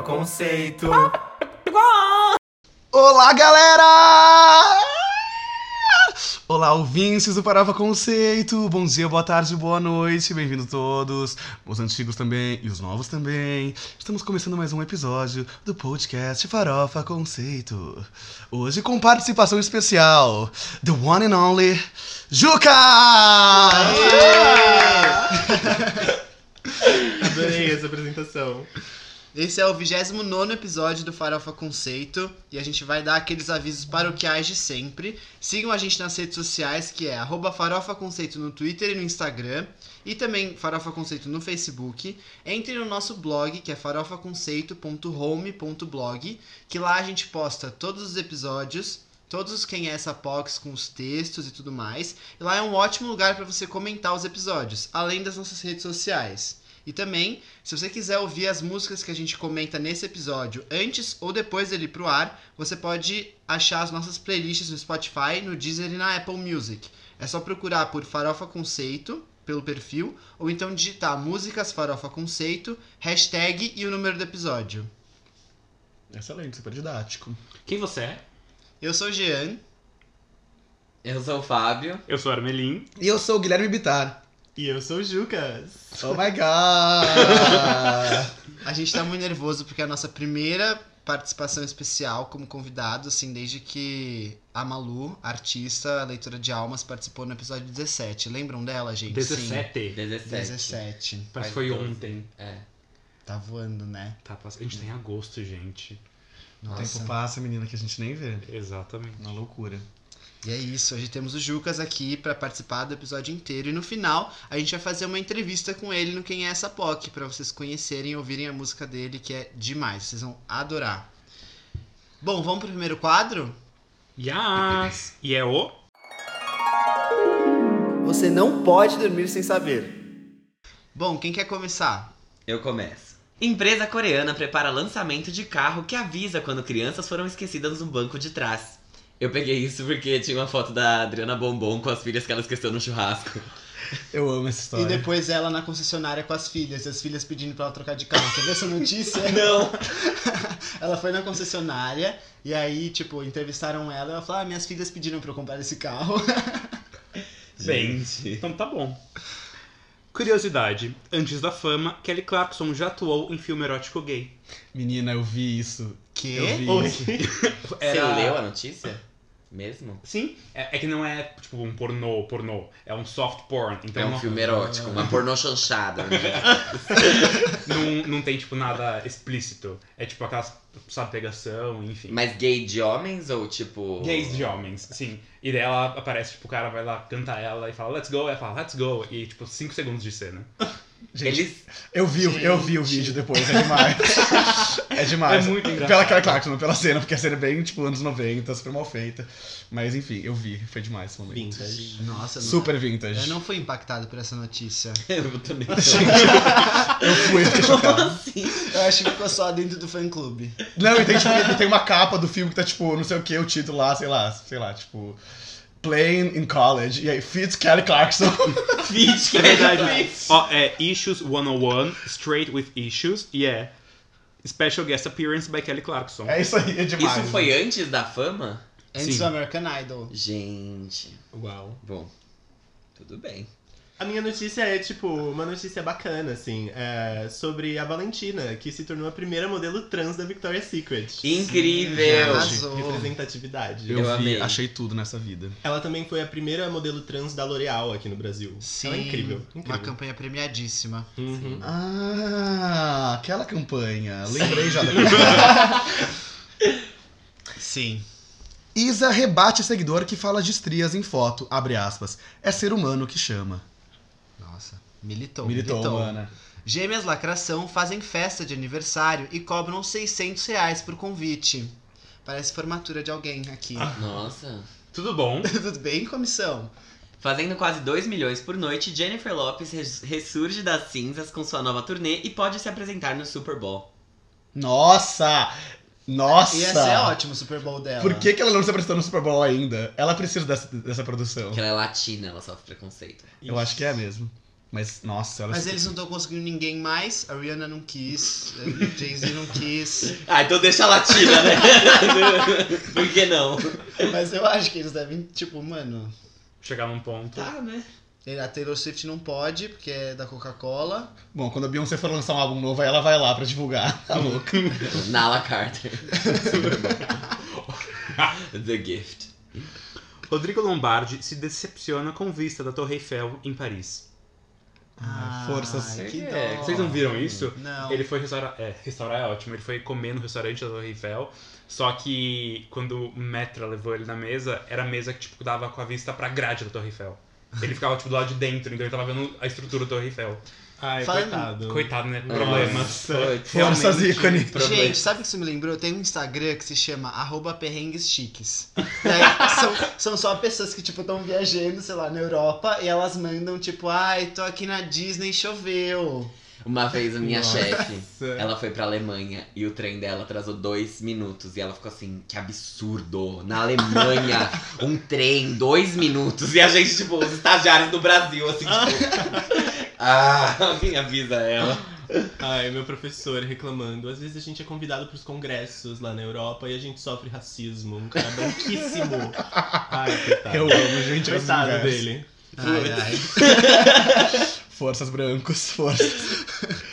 Farofa Conceito. Olá, galera! Olá, ouvintes do Farofa Conceito. Bom dia, boa tarde, boa noite. Bem-vindos todos, os antigos também e os novos também. Estamos começando mais um episódio do podcast Farofa Conceito. Hoje com participação especial, the one and only Juca! Adorei essa apresentação. Esse é o 29 episódio do Farofa Conceito e a gente vai dar aqueles avisos paroquiais de sempre. Sigam a gente nas redes sociais, que é Farofa Conceito no Twitter e no Instagram, e também Farofa Conceito no Facebook. Entre no nosso blog, que é farofaconceito.home.blog, que lá a gente posta todos os episódios, todos os Quem é essa Pox com os textos e tudo mais. E lá é um ótimo lugar para você comentar os episódios, além das nossas redes sociais. E também, se você quiser ouvir as músicas que a gente comenta nesse episódio antes ou depois dele ir pro ar, você pode achar as nossas playlists no Spotify, no Deezer e na Apple Music. É só procurar por Farofa Conceito pelo perfil, ou então digitar músicas Farofa Conceito, hashtag e o número do episódio. Excelente, super didático. Quem você é? Eu sou o Jean. Eu sou o Fábio. Eu sou Armelin. E eu sou o Guilherme Bitar. E eu sou o Jucas. Oh my god! A gente tá muito nervoso porque é a nossa primeira participação especial como convidado, assim, desde que a Malu, artista, leitora de almas, participou no episódio 17. Lembram dela, gente? 17. 17. 17. Parece que foi 12. ontem. É. Tá voando, né? Tá, pass- a gente tá em agosto, gente. O tempo passa, menina, que a gente nem vê. Exatamente. Uma loucura. E é isso, hoje temos o Jucas aqui pra participar do episódio inteiro e no final a gente vai fazer uma entrevista com ele no Quem é essa POC, pra vocês conhecerem e ouvirem a música dele, que é demais, vocês vão adorar. Bom, vamos pro primeiro quadro? Yes! E é o... Você não pode dormir sem saber. Bom, quem quer começar? Eu começo. Empresa coreana prepara lançamento de carro que avisa quando crianças foram esquecidas no banco de trás. Eu peguei isso porque tinha uma foto da Adriana Bombom com as filhas que ela esqueceu no churrasco. Eu amo essa história. E depois ela na concessionária com as filhas, e as filhas pedindo pra ela trocar de carro. Você viu essa notícia? Não! ela foi na concessionária e aí, tipo, entrevistaram ela e ela falou: Ah, minhas filhas pediram pra eu comprar esse carro. Bem, Gente. então tá bom. Curiosidade. Antes da fama, Kelly Clarkson já atuou em filme erótico gay. Menina, eu vi isso. Que? Eu vi Oi. isso. Você leu a notícia? Mesmo? Sim, é, é que não é tipo um pornô, pornô. É um soft porn. Então é um não, filme erótico, uma pornô chanchada. né? não, não tem tipo nada explícito. É tipo aquelas, sabe, pegação, enfim. Mas gay de homens ou tipo. Gays de homens, sim. E daí ela aparece, tipo, o cara vai lá, canta ela e fala, let's go, ela fala, let's go. E tipo, 5 segundos de cena. Gente, Eles. eu vi, o- eu vi o vídeo depois, é demais. é demais. É muito engraçado. Pela Kelly Clarkson, não pela cena, porque a cena é bem, tipo, anos 90, super mal feita. Mas enfim, eu vi, foi demais esse momento. Vintage. Nossa, não- Super vintage. Eu não fui impactado por essa notícia. Eu também. Eu fui, fiquei chocado. assim? Eu acho que ficou só dentro do fã clube. Não, e tem, tipo, e tem uma capa do filme que tá, tipo, não sei o que, o título lá, sei lá, sei lá, tipo. Playing in College. E aí, Fitz Kelly Clarkson. Fit, que É verdade. Ó, é Issues 101, Straight with Issues, e é Special Guest Appearance by Kelly Clarkson. É isso aí, é demais. Isso foi antes da fama? Antes Sim. do American Idol. Gente. Uau. Bom. Tudo bem. A minha notícia é, tipo, uma notícia bacana, assim, é, sobre a Valentina, que se tornou a primeira modelo trans da Victoria's Secret. Incrível! Arrasou. Representatividade. Eu, Eu vi, amei. achei tudo nessa vida. Ela também foi a primeira modelo trans da L'Oréal aqui no Brasil. Sim, Ela é incrível. Uma incrível. campanha premiadíssima. Uhum. Ah, aquela campanha. Lembrei já da Sim. Isa rebate seguidor que fala de estrias em foto, abre aspas. É ser humano que chama. Nossa. Militou. Militou, Ana. Gêmeas Lacração fazem festa de aniversário e cobram 600 reais por convite. Parece formatura de alguém aqui. Nossa. Tudo bom? Tudo bem, comissão? Fazendo quase 2 milhões por noite, Jennifer Lopes res- ressurge das cinzas com sua nova turnê e pode se apresentar no Super Bowl. Nossa! Nossa! Ia ser ótimo o Super Bowl dela. Por que, que ela não se apresentou no Super Bowl ainda? Ela precisa dessa, dessa produção. Porque ela é latina, ela sofre preconceito. Eu acho que é mesmo. Mas, nossa, ela Mas eles não estão conseguindo ninguém mais. A Rihanna não quis. O Jay-Z não quis. Ah, então deixa a latina, né? Por que não? Mas eu acho que eles devem, tipo, mano. Chegar num ponto. Tá, né? A Taylor Swift não pode, porque é da Coca-Cola. Bom, quando a Beyoncé for lançar um álbum novo, aí ela vai lá pra divulgar. Tá louca. Nala Carter. The Gift. Rodrigo Lombardi se decepciona com vista da Torre Eiffel em Paris. Ah, forças. Que É, dó. Vocês não viram isso? Não. Ele foi restaurar. É, restaurar é ótimo. Ele foi comer no restaurante da Torre Eiffel. Só que quando o Metra levou ele na mesa, era a mesa que tipo, dava com a vista pra grade da Torre Eiffel. Ele ficava tipo do lado de dentro, então ele tava vendo a estrutura da Torre Eiffel. Ai, Falando- coitado. Coitado, né? Problemas. Nossa, Forças realmente, ícone. problema. Gente, sabe o que isso me lembrou? Tem um Instagram que se chama arroba perrengues chiques. Aí, são, são só pessoas que, tipo, estão viajando, sei lá, na Europa e elas mandam, tipo, ai, tô aqui na Disney, choveu. Uma vez a minha Nossa. chefe, ela foi pra Alemanha e o trem dela atrasou dois minutos. E ela ficou assim, que absurdo. Na Alemanha, um trem, dois minutos. E a gente, tipo, os estagiários do Brasil, assim, tipo. ah, alguém avisa ela. Ai, meu professor reclamando. Às vezes a gente é convidado pros congressos lá na Europa e a gente sofre racismo. Um cara branquíssimo. Ai, coitado. Eu amo, gente. Coitado dele. Ai, ai. Forças brancos, forças.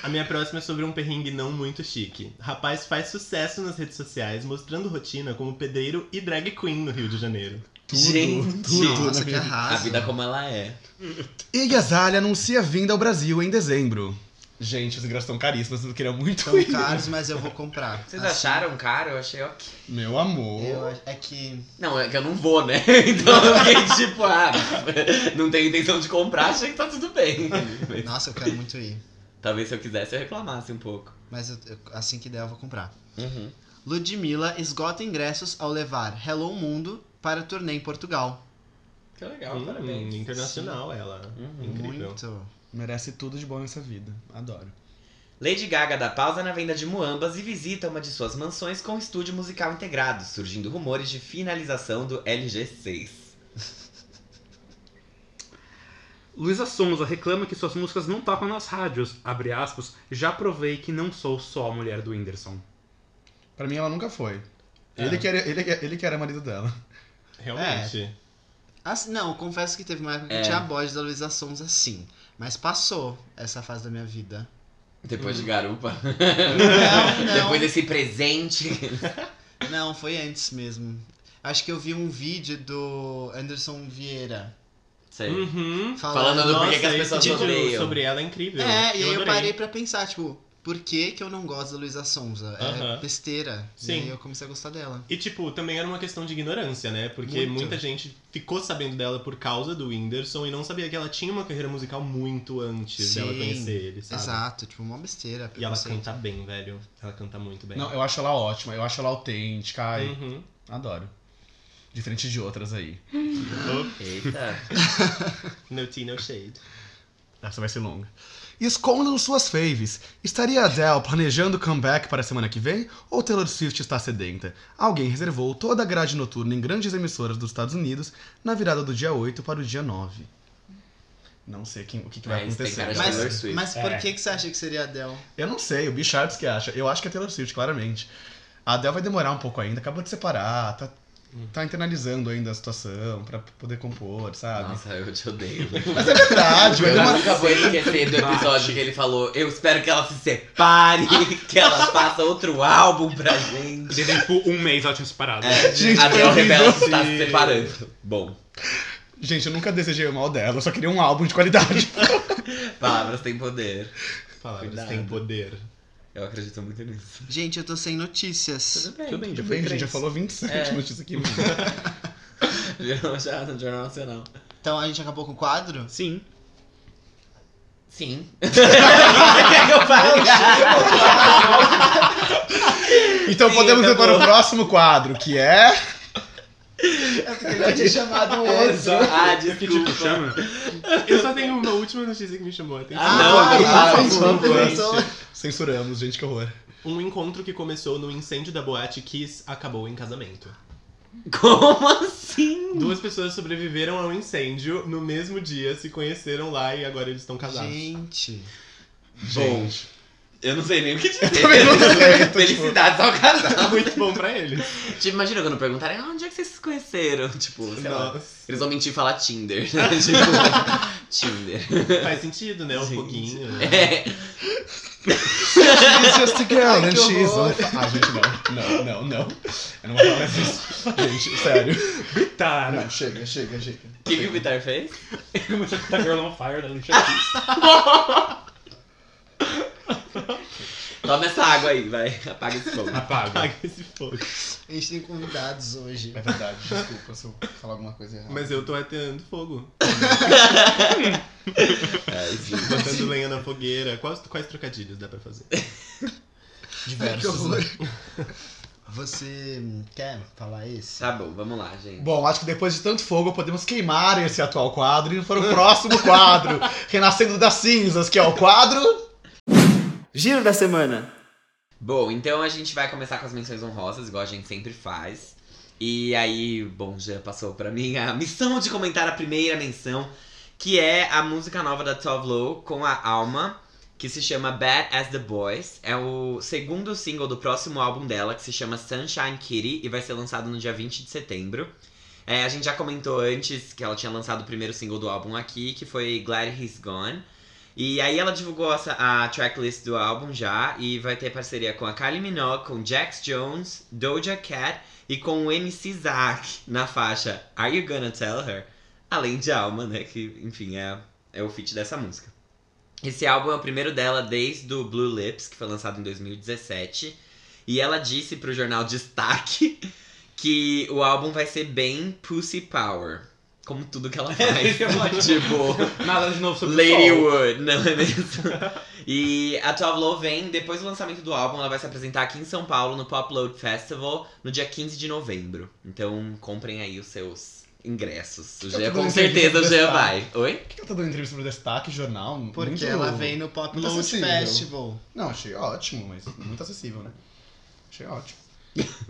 A minha próxima é sobre um perrengue não muito chique. Rapaz faz sucesso nas redes sociais mostrando rotina como pedreiro e drag queen no Rio de Janeiro. Tudo, Gente, tudo Nossa, na que arraso. A vida como ela é. Igazalha anuncia vinda ao Brasil em dezembro. Gente, os ingressos estão caríssimos, eu queria muito São ir. caros, mas eu vou comprar. Vocês Assim, acharam caro? Eu achei ok. Meu amor. Eu, é que. Não, é que eu não vou, né? Então eu fiquei tipo, ah, não tenho intenção de comprar, achei que tá tudo bem. Nossa, eu quero muito ir. Talvez se eu quisesse eu reclamasse um pouco. Mas eu- eu- assim que der, eu vou comprar. Uhum. Ludmilla esgota ingressos ao levar Hello Mundo para turnê em Portugal. Que legal, Hum, parabéns. internacional ela. Uhum. Incrível. Muito. Merece tudo de bom nessa vida. Adoro. Lady Gaga dá pausa na venda de muambas e visita uma de suas mansões com estúdio musical integrado, surgindo rumores de finalização do LG6. Luísa Sonza reclama que suas músicas não tocam nas rádios. Abre aspas, já provei que não sou só a mulher do Whindersson. Pra mim, ela nunca foi. É. Ele, que era, ele, ele que era marido dela. Realmente. Assim, não, confesso que teve uma época que É. tinha voz da Luísa Sonza sim. Mas passou essa fase da minha vida. Depois de garupa. Não, não. Depois desse presente. Não, foi antes mesmo. Acho que eu vi um vídeo do Anderson Vieira Sei. Uhum. Falando do porquê que as pessoas vídeo odeiam. sobre ela é incrível. É, e aí eu adorei. parei pra pensar, tipo, por que, que eu não gosto da Luísa Sonza? É Aham. besteira. Sim. E aí eu comecei a gostar dela. E, tipo, também era uma questão de ignorância, né? Porque Muito. muita gente ficou sabendo dela por causa do Whindersson e não sabia que ela tinha uma carreira musical muito antes dela Sim, conhecer ele, sabe? Exato, tipo, uma besteira. E ela canta bem, velho. Ela canta muito bem. Não, eu acho ela ótima, eu acho ela autêntica. Ai, Uhum. adoro. Diferente de outras aí. Eita. No tea, no shade. Essa vai ser longa. Escondam suas faves. Estaria Adele planejando comeback para a semana que vem? Ou Taylor Swift está sedenta? Alguém reservou toda a grade noturna em grandes emissoras dos Estados Unidos na virada do dia 8 para o dia 9. Não sei quem- o que, que vai Mas tem acontecer. Mas- mas por É. que, que você acha que seria a Adele? Eu não sei, o Bichards que acha. Eu acho que é Taylor Swift, claramente. A Adele vai demorar um pouco ainda, acabou de separar, tá, tá internalizando ainda a situação pra poder compor, sabe? Nossa, eu te odeio. Mas é verdade, Eu demorar. nunca vou esquecer do episódio que ele falou: Eu espero que ela se separe, que ela faça outro álbum pra gente. E daí, tipo, um mês ela tinha separado. É, Gente, a foi Del horrível. revela que está se separando. Bom, Gente, eu nunca desejei o mal dela, eu só queria um álbum de qualidade. palavras têm poder. Palavras Cuidado. têm poder. Eu acredito muito nisso. Gente, eu tô sem notícias. bem, Tudo bem, já, foi, a gente já falou 27 É. notícias aqui. Já, no Jornal Nacional. Então a gente acabou com o quadro? Sim. Sim. Quer que eu fale? Então Sim, podemos ir para o acabou. próximo quadro, que é. É porque ele tinha chamado o outro. Ah, Que tipo, desculpa. chama? Eu só tenho uma última notícia que me chamou a atenção. Ah, não, Ah, gente, favor. pensou. Censuramos, gente, que horror. Um encontro que começou no incêndio da boate Kiss acabou em casamento. Como assim? Duas pessoas sobreviveram ao incêndio no mesmo dia, se conheceram lá e agora eles estão casados. Gente. Bom, eu não sei nem o que dizer. sei, tipo- Felicidades ao casal. Muito bom pra eles. Tipo, imagina quando perguntarem, ah, onde é que vocês se conheceram? Tipo, sei lá. Nossa. Eles vão mentir e falar Tinder. tipo, Tinder. Faz sentido, né? O Gente. foguinho. É. She's just a girl Ai, and she's fire. Ah, gente, não. Não, não, não. Eu não vou falar mais isso. Gente, sério. Bitar. Não, chega, chega, chega. O que, que o Vitar fez? Começou a cantar Girl on Fire da Alicia Keys. Toma essa água aí, vai. Apaga esse fogo. Apaga. Paga esse fogo. A gente tem convidados hoje. É verdade, desculpa se eu falar alguma coisa errada. Mas eu tô ateando fogo. É, enfim. Botando lenha na fogueira. Quais, quais trocadilhos dá pra fazer? Diversos, Que horror. né? Você quer falar esse? Tá bom, vamos lá, gente. Bom, acho que depois de tanto fogo podemos queimar esse atual quadro e ir para o próximo quadro, Renascendo das Cinzas, que é o quadro. Giro da semana. Bom, então a gente vai começar com as menções honrosas, igual a gente sempre faz. E aí, bom, já passou pra mim a missão de comentar a primeira menção, que é a música nova da Tove Lo com a Alma, que se chama Bad as the Boys. É o segundo single do próximo álbum dela, que se chama Sunshine Kitty, e vai ser lançado no dia 20 de setembro. É, a gente já comentou antes que ela tinha lançado o primeiro single do álbum aqui, que foi Glad He's Gone. E aí ela divulgou essa, a tracklist do álbum já e vai ter parceria com a Kylie Minogue, com Jax Jones, Doja Cat e com o MC Zack na faixa Are You Gonna Tell Her? Além de Alma, né? Que, enfim, é, é o feat dessa música. Esse álbum é o primeiro dela desde o Blue Lips, que foi lançado em 2017. E ela disse pro jornal Destaque que o álbum vai ser bem Pussy Power. Como tudo que ela faz. tipo, Nada de novo sobre o Lady sol. Wood, não é mesmo? e a Tove Lo vem, depois do lançamento do álbum, ela vai se apresentar aqui em São Paulo no Pop Load Festival no dia 15 de novembro. Então comprem aí os seus ingressos. O Jean, com certeza o Jean vai. Oi? Por que ela tá dando entrevista pro Destaque, jornal? Porque Muito- ela vem no Pop Load acessível. Festival. Não, achei ótimo, mas muito acessível, né? Achei ótimo.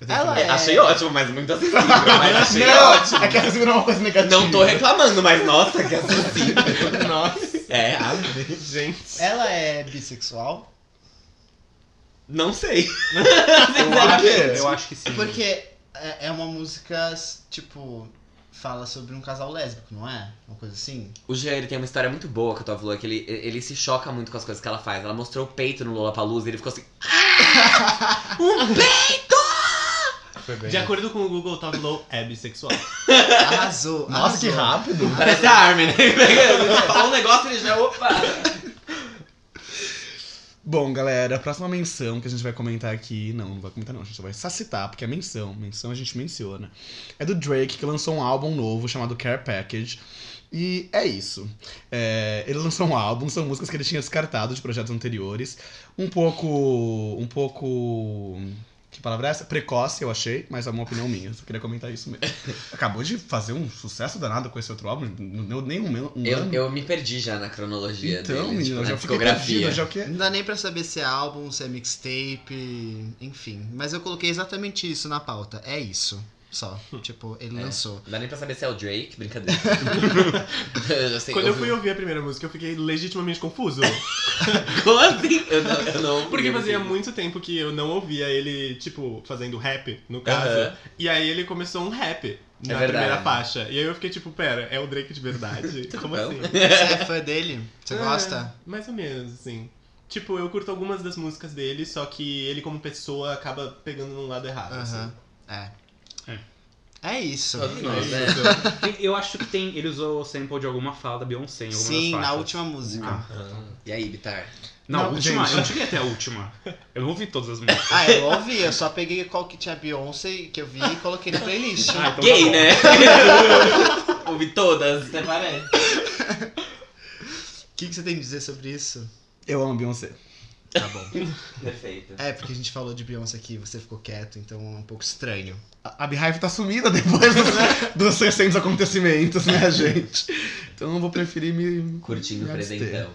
Ela é. Achei ótimo, mas muito acessível. Mas achei não, ótimo. é que acessível não é uma coisa negativa. Não tô reclamando, mas nossa, que acessível. Nossa, É, ah, gente. Ela é bissexual? não sei. Eu acho, eu acho que sim. Porque é é uma música, tipo, fala sobre um casal lésbico, não é? Uma coisa assim? O Jean, ele tem uma história muito boa com a Tove Lo, que ele, ele se choca muito com as coisas que ela faz. Ela mostrou o peito no Lollapalooza e ele ficou assim... um peito! Foi bem. De acordo com o Google, Tove Lo é bissexual. Arrasou. Nossa, que arrasou. rápido. Parece a Armin, né? Ele Fala um negócio e ele já... Opa! Bom, galera, a próxima menção que a gente vai comentar aqui. Não, não vai comentar, não. A gente vai só citar, porque é menção. Menção a gente menciona. É do Drake, que lançou um álbum novo chamado Care Package. E é isso. É, ele lançou um álbum, são músicas que ele tinha descartado de projetos anteriores. Um pouco. Um pouco. Que palavra é essa? Precoce, eu achei, mas é uma opinião minha. Só queria comentar isso mesmo. Acabou de fazer um sucesso danado com esse outro álbum. Não deu nem um, um Eu, ano. eu me perdi já na cronologia então, dele, menino, tipo, na já perdido, já o quê? Não dá nem pra saber se é álbum, se é mixtape, enfim. Mas eu coloquei exatamente isso na pauta. É isso. Só. Tipo, ele É. lançou. Não dá nem pra saber se é o Drake, brincadeira. eu já sei, Quando eu vi- fui ouvir a primeira música, eu fiquei legitimamente confuso. Como assim? Eu não, eu não Porque eu fazia sei. muito tempo que eu não ouvia ele, tipo, fazendo rap, no caso. Aham. E aí ele começou um rap na É primeira faixa. E aí eu fiquei tipo, pera, é o Drake de verdade? Como bom. assim? Você é fã dele? Você É, gosta? Mais ou menos, assim. Tipo, eu curto algumas das músicas dele, só que ele como pessoa acaba pegando num lado errado. Aham. assim. É. É. É isso. Todos nós, né? Tem- Eu acho que tem. Ele usou o sample de alguma fala da Beyoncé em alguma Sim, das na faixas. última música. Ah. E aí, Bitar? Não, a Não, última. gente. Eu não cheguei até a última. Eu não ouvi todas as músicas. Ah, eu ouvi, eu só peguei qual que tinha Beyoncé que eu vi e coloquei na playlist. Ah, então Gay, tá bom. né? Ouvi todas, até parece. O que, que você tem a dizer sobre isso? Eu amo Beyoncé. Tá bom. Perfeito. É, porque a gente falou de Beyoncé aqui, você ficou quieto, então é um pouco estranho. A a Beehive tá sumida depois dos, dos recentes acontecimentos, né, gente? Então eu vou preferir me. Curtindo o presentão.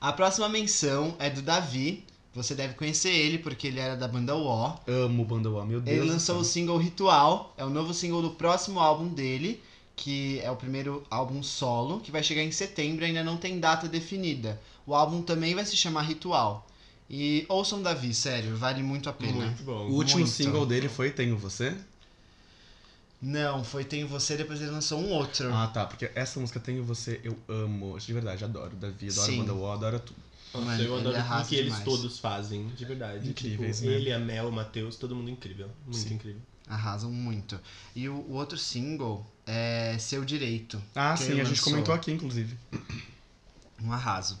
A próxima menção é do Davi, Você deve conhecer ele porque ele era da banda War. Amo Banda Wall, meu Deus. Ele lançou o single Ritual, é o novo single do próximo álbum dele, que é o primeiro álbum solo, que vai chegar em setembro, ainda não tem data definida. O álbum também vai se chamar Ritual. E ouçam Davi, sério, vale muito a pena. Muito bom. O último Muito. single dele foi Tenho Você? Não, foi Tenho Você, depois ele lançou um outro. Ah, tá, porque essa música Tenho Você eu amo. De verdade, adoro. Davi, adoro Sim. Wall, adoro tudo. Mano, eu adoro tudo arrasa que eles demais. todos fazem, de verdade. Incríveis, tipo, né? Ele, a Mel, o Matheus, todo mundo incrível. Muito Sim. incrível. Arrasam muito. E o, o outro single é Seu Direito. Ah, sim, a gente comentou aqui, inclusive. Um arraso.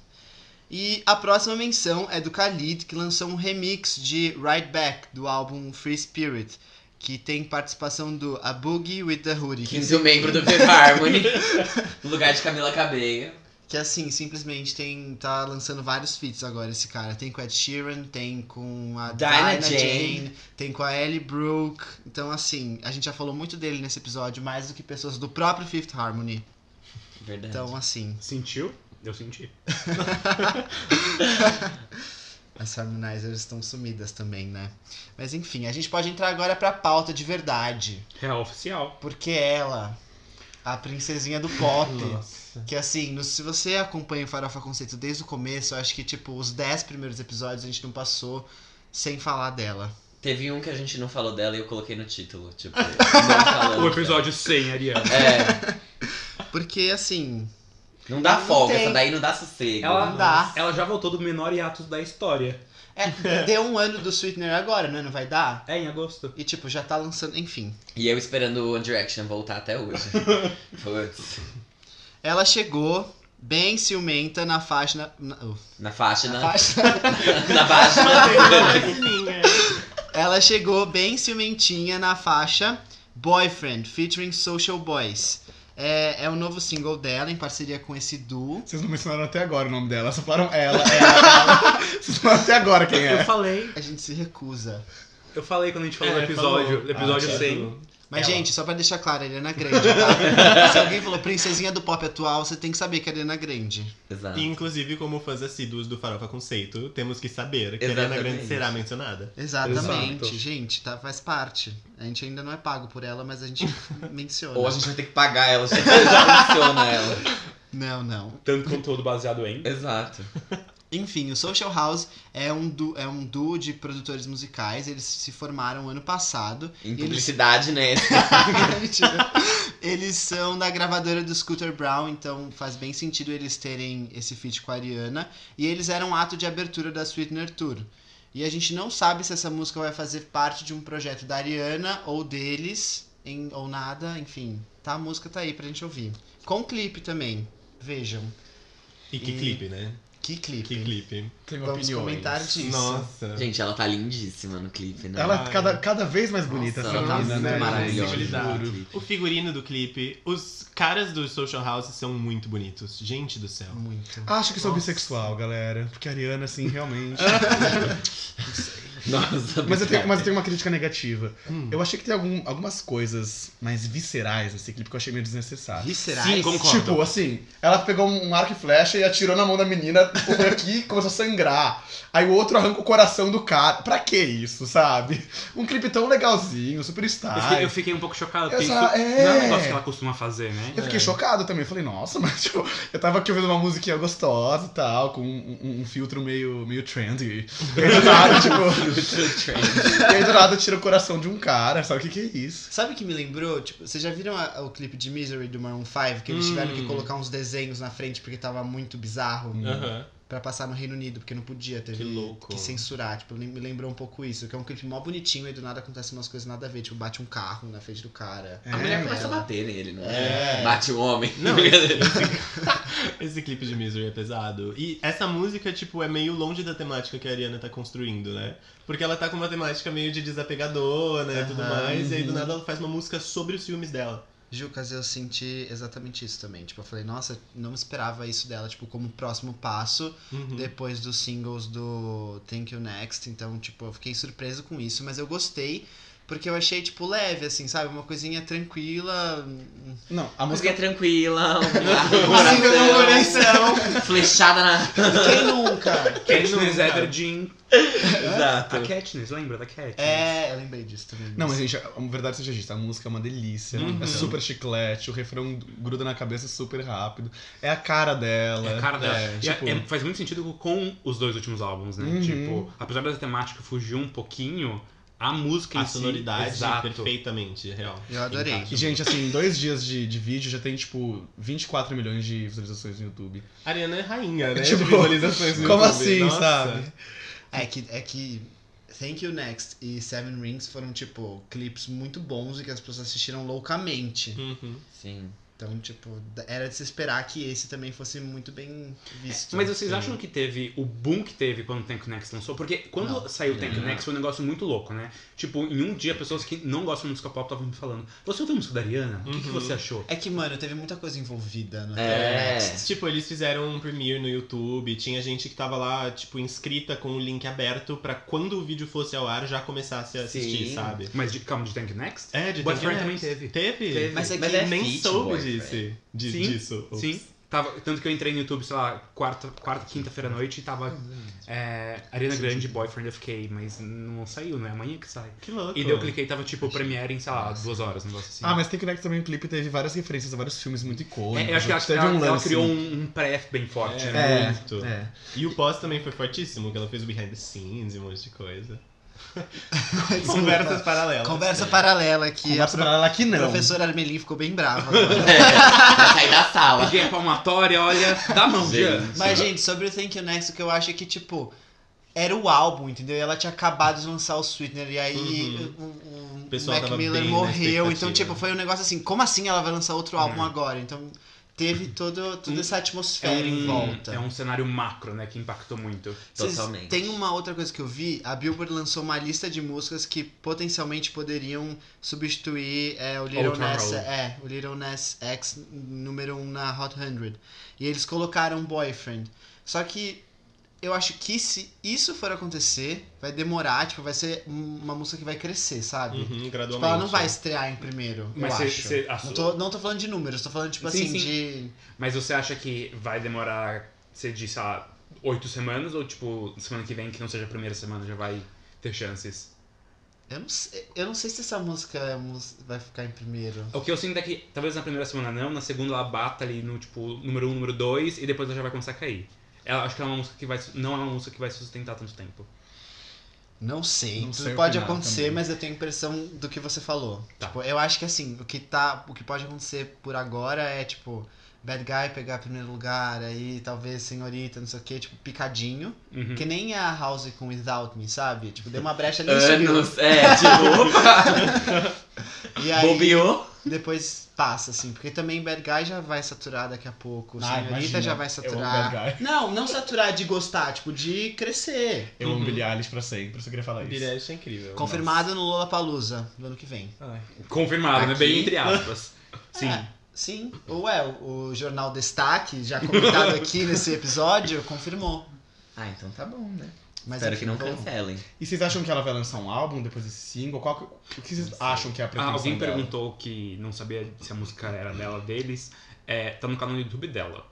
E a próxima menção é do Khalid, que lançou um remix de Right Back, do álbum Free Spirit, que tem participação do A Boogie with the Hoodie. Que, Quinto membro do Fifth Harmony. no lugar de Camila Cabello. que assim, simplesmente tem tá lançando vários feats agora esse cara. Tem com Ed Sheeran, tem com a Dinah Jane. Jane, tem com a Ellie Brooke. Então assim, a gente já falou muito dele nesse episódio, mais do que pessoas do próprio Fifth Harmony. Verdade. Então assim, Sentiu? Eu senti. As Harmonizers estão sumidas também, né? Mas enfim, a gente pode entrar agora pra pauta de verdade. Real oficial. Porque ela, a princesinha do pop, Nossa. que assim, no- se você acompanha o Farofa Conceito desde o começo, eu acho que tipo, os 10 primeiros episódios a gente não passou sem falar dela. Teve um que a gente não falou dela e eu coloquei no título. Tipo, não falando. O episódio 100, Ariana. É. Porque assim, Não dá Não folga, tem. essa daí não dá sossego. Ela, Não dá. ela já voltou do menor hiatus da história. é, deu um ano do Sweetener agora, né? Não vai dar? É, em agosto. E tipo, já tá lançando, enfim. E eu esperando o One Direction voltar até hoje. Putz. Ela chegou bem ciumenta na faixa. Na, uh, Na faixa, na na, faixa. na página. Ela chegou bem ciumentinha na faixa Boyfriend, featuring Social Boys. É, é o novo single dela, em parceria com esse duo. Vocês não mencionaram até agora o nome dela, só falaram ela, ela, ela. Vocês falaram até agora quem Eu é. falei. A gente se recusa. Eu falei quando a gente falou É, no episódio. falou. episódio Ah, 100. Mas, Ela. gente, só pra deixar claro, a Ariana Grande, tá? Se alguém falou princesinha do pop atual, você tem que saber que é a Ariana Grande. Exato. E, inclusive, como fãs assíduos do Farofa Conceito, temos que saber que a Ariana. Grande será mencionada. Exatamente, Exato. gente, tá, faz parte. A gente ainda não é pago por ela, mas a gente menciona. Ou a gente vai ter que pagar ela, já já funciona ela. Não, não. Tanto conteúdo baseado em. Exato. Enfim, o Social House é um, du é um duo de produtores musicais. Eles se formaram ano passado. Em E eles- publicidade, né? Eles são da gravadora do Scooter Brown, então faz bem sentido eles terem esse feat com a Ariana. E eles eram ato de abertura da Sweetener Tour. E a gente não sabe se essa música vai fazer parte de um projeto da Ariana ou deles, em- ou nada, enfim. Tá, a música tá aí pra gente ouvir. Com clipe também. Vejam. E que E- clipe, né? Que clipe. Que clipe. Tem Vamos comentar disso. Nossa. Gente, ela tá lindíssima no clipe, né? Ela Ai. cada, cada vez mais bonita, Nossa, essa ela tá menina, né? maravilhosa. O figurino do clipe, os caras do Social House são muito bonitos. Gente do céu. Muito. Acho que sou Nossa. bissexual, galera. Porque a Ariana, assim, realmente. Nossa, mas, eu tenho, mas eu tenho uma crítica negativa. Hum. Eu achei que tem algum- algumas coisas mais viscerais nesse clipe que eu achei meio desnecessário. Viscerais? Sim, concordo. Tipo, assim, ela pegou um arco e flecha e atirou na mão da menina, foi aqui e começou a sangrar. Aí o outro arranca o coração do cara. Pra que isso, sabe? Um clipe tão legalzinho, super Eu fiquei, style. eu fiquei um pouco chocado, Exa- não é um é. negócio que ela costuma fazer, né? Eu fiquei É. chocado também. Eu falei, nossa, mas tipo, eu tava aqui ouvindo uma musiquinha gostosa e tal, com um, um- um filtro meio, meio trendy. Tipo. E aí do nada tira o coração de um cara, sabe o que, que é isso? Sabe o que me lembrou? Tipo, vocês já viram a- o clipe de Misery do Maroon 5? Que eles Hum. tiveram que colocar uns desenhos na frente porque tava muito bizarro Aham. Pra passar no Reino Unido, porque não podia, teve Que louco. que censurar. Tipo, me lembrou um pouco isso, que é um clipe mó bonitinho e do nada acontece umas coisas nada a ver. Tipo, bate um carro na frente do cara. É, A mulher começa a bater nele, não É. é? Bate o homem. Não, esse, esse clipe de Misery é pesado. E essa música, tipo, é meio longe da temática que a Ariana tá construindo, né? Porque ela tá com uma temática meio de desapegadora e tudo Aham, mais, e aí do uhum. nada ela faz uma música sobre os ciúmes dela. Jucas, eu senti exatamente isso também. Tipo, eu falei, nossa, não esperava isso dela, tipo, como próximo passo Uhum. depois dos singles do Thank You Next. Então, tipo, eu fiquei surpreso com isso, mas eu gostei porque eu achei, tipo, leve, assim, sabe? Uma coisinha tranquila. Não, a Música é tranquila, Música um coração, flechada na. Quem nunca? Katniss? Everdeen. Exato. A Katniss, lembra da Katniss? É, eu lembrei disso também. Não, mas gente, a verdade seja dita, a música é uma delícia. Uhum. É super chiclete, o refrão gruda na cabeça super rápido. É a cara dela. É a cara dela. É, é- tipo, é- faz muito sentido com os dois últimos álbuns, né? Uhum. Tipo, apesar da temática fugir um pouquinho, a música A em sonoridade exato. perfeitamente, real. Eu adorei. Encaixa. E, gente, assim, em dois dias de, de vídeo já tem, tipo, 24 milhões de visualizações no YouTube. A Ariana é rainha, né? Tipo, de visualizações no Como YouTube. assim, Nossa. sabe? É que, é que Thank You Next e Seven Rings foram, tipo, clipes muito bons e que as pessoas assistiram loucamente. Uhum. Sim. Então, tipo, era de se esperar que esse também fosse muito bem visto. Mas vocês Sim. acham que teve o boom que teve quando o Tank Next lançou? Porque quando Não. saiu o Tank Não. Next foi um negócio muito louco, né? Tipo, em um dia, pessoas que não gostam de música pop estavam me falando: Você ouviu a música da Ariana? O que, que Uhum. você achou? É que, mano, teve muita coisa envolvida no É. Next. Tipo, eles fizeram um premiere no YouTube, tinha gente que tava lá, tipo, inscrita com o link aberto pra quando o vídeo fosse ao ar já começasse a assistir, Sim. sabe? Mas de, calma, de Tank Next? É, de Tank também Next. teve. Teve? Teve. Mas é que Mas é Nem feat, soube disse, de, Sim, disso. Sim. Tava, tanto que eu entrei no YouTube, sei lá, quarta, quarta quinta-feira à noite e tava é, Ariana Grande, Boyfriend of K, mas não saiu, né? Amanhã que sai. Que louco. E daí eu cliquei e tava tipo Premiere em, sei lá, duas horas, um negócio assim. Ah, mas tem que que também o clipe teve várias referências a vários filmes muito icônicos. É, eu acho que ela, teve ela, um ela lance. criou um, um pré bem forte, É. né? É, muito. é. E o pós também foi fortíssimo, que ela fez o behind the scenes e um monte de coisa. Conversas paralelas. Conversa paralela aqui. Conversa pro- pra ela que não. professora Armelin ficou bem brava. agora. Vai sair da sala. Peguei a palmatória, olha, dá mão, Gente. Jean. Mas, gente, sobre o Thank You Next, o que eu acho é que, tipo, era o álbum, entendeu? E ela tinha acabado de lançar o Sweetener, e aí o, o- O o Mac Miller morreu. Então, tipo, foi um negócio assim, como assim ela vai lançar outro álbum Hum. agora? Então, teve todo, toda essa É atmosfera em um, volta. é um cenário macro, né, que impactou muito. Vocês- Totalmente. Tem uma outra coisa que eu vi, a Billboard lançou uma lista de músicas que potencialmente poderiam substituir é, o Little Old Road. é, o Little Nas X número 1 um na Hot 100. E eles colocaram Boyfriend. Só que eu acho que se isso for acontecer, vai demorar, tipo, vai ser uma música que vai crescer, sabe? Uhum, gradualmente. Tipo, ela não vai estrear em primeiro, Mas eu cê- acho. cê Não, tô, não tô falando de números, tô falando, tipo Sim, assim, sim. de... Mas você acha que vai demorar, você disse, sei lá, oito semanas ou tipo, semana que vem, que não seja a primeira semana, já vai ter chances? Eu não sei, eu não sei se essa música é vai ficar em primeiro. O que eu sinto é que talvez na primeira semana não, na segunda ela bata ali no tipo número um, número dois e depois ela já vai começar a cair. Ela, acho que é uma música que vai, não é uma música que vai sustentar tanto tempo. Não sei, Não tudo sei pode acontecer, também. mas eu tenho a impressão do que você falou. Tá. Tipo, eu acho que assim, o que tá, o que pode acontecer por agora é tipo Bad Guy pegar primeiro lugar, aí talvez Senhorita, não sei o que, tipo picadinho, Uhum. que nem a House com Without Me, sabe? Tipo, deu uma brecha ali subiu. Anos, é, tipo, opa, E aí bobeou. Depois passa assim, porque também Bad Guy já vai saturar daqui a pouco, Ah, Senhorita imagina. já vai Eu amo saturar. Bad Guy. Não, não saturar de gostar, tipo de crescer. Eu amo Uhum. Billie Eilish pra sempre, eu só queria falar isso. Billie Eilish é incrível. Confirmado no Lollapalooza do ano que vem. Ai. Confirmado, né? Aqui. Bem entre aspas. Sim. É, sim. Ou é, o, o jornal Destaque, já comentado aqui nesse episódio, confirmou. Ah, então tá bom, né? Mas Espero enfim, que não cancelem. E vocês acham que ela vai lançar um álbum depois desse single? Qual que- o que vocês acham que é a Ah, pretensão alguém dela? perguntou que não sabia se a música era dela deles. É, tá no canal do YouTube dela.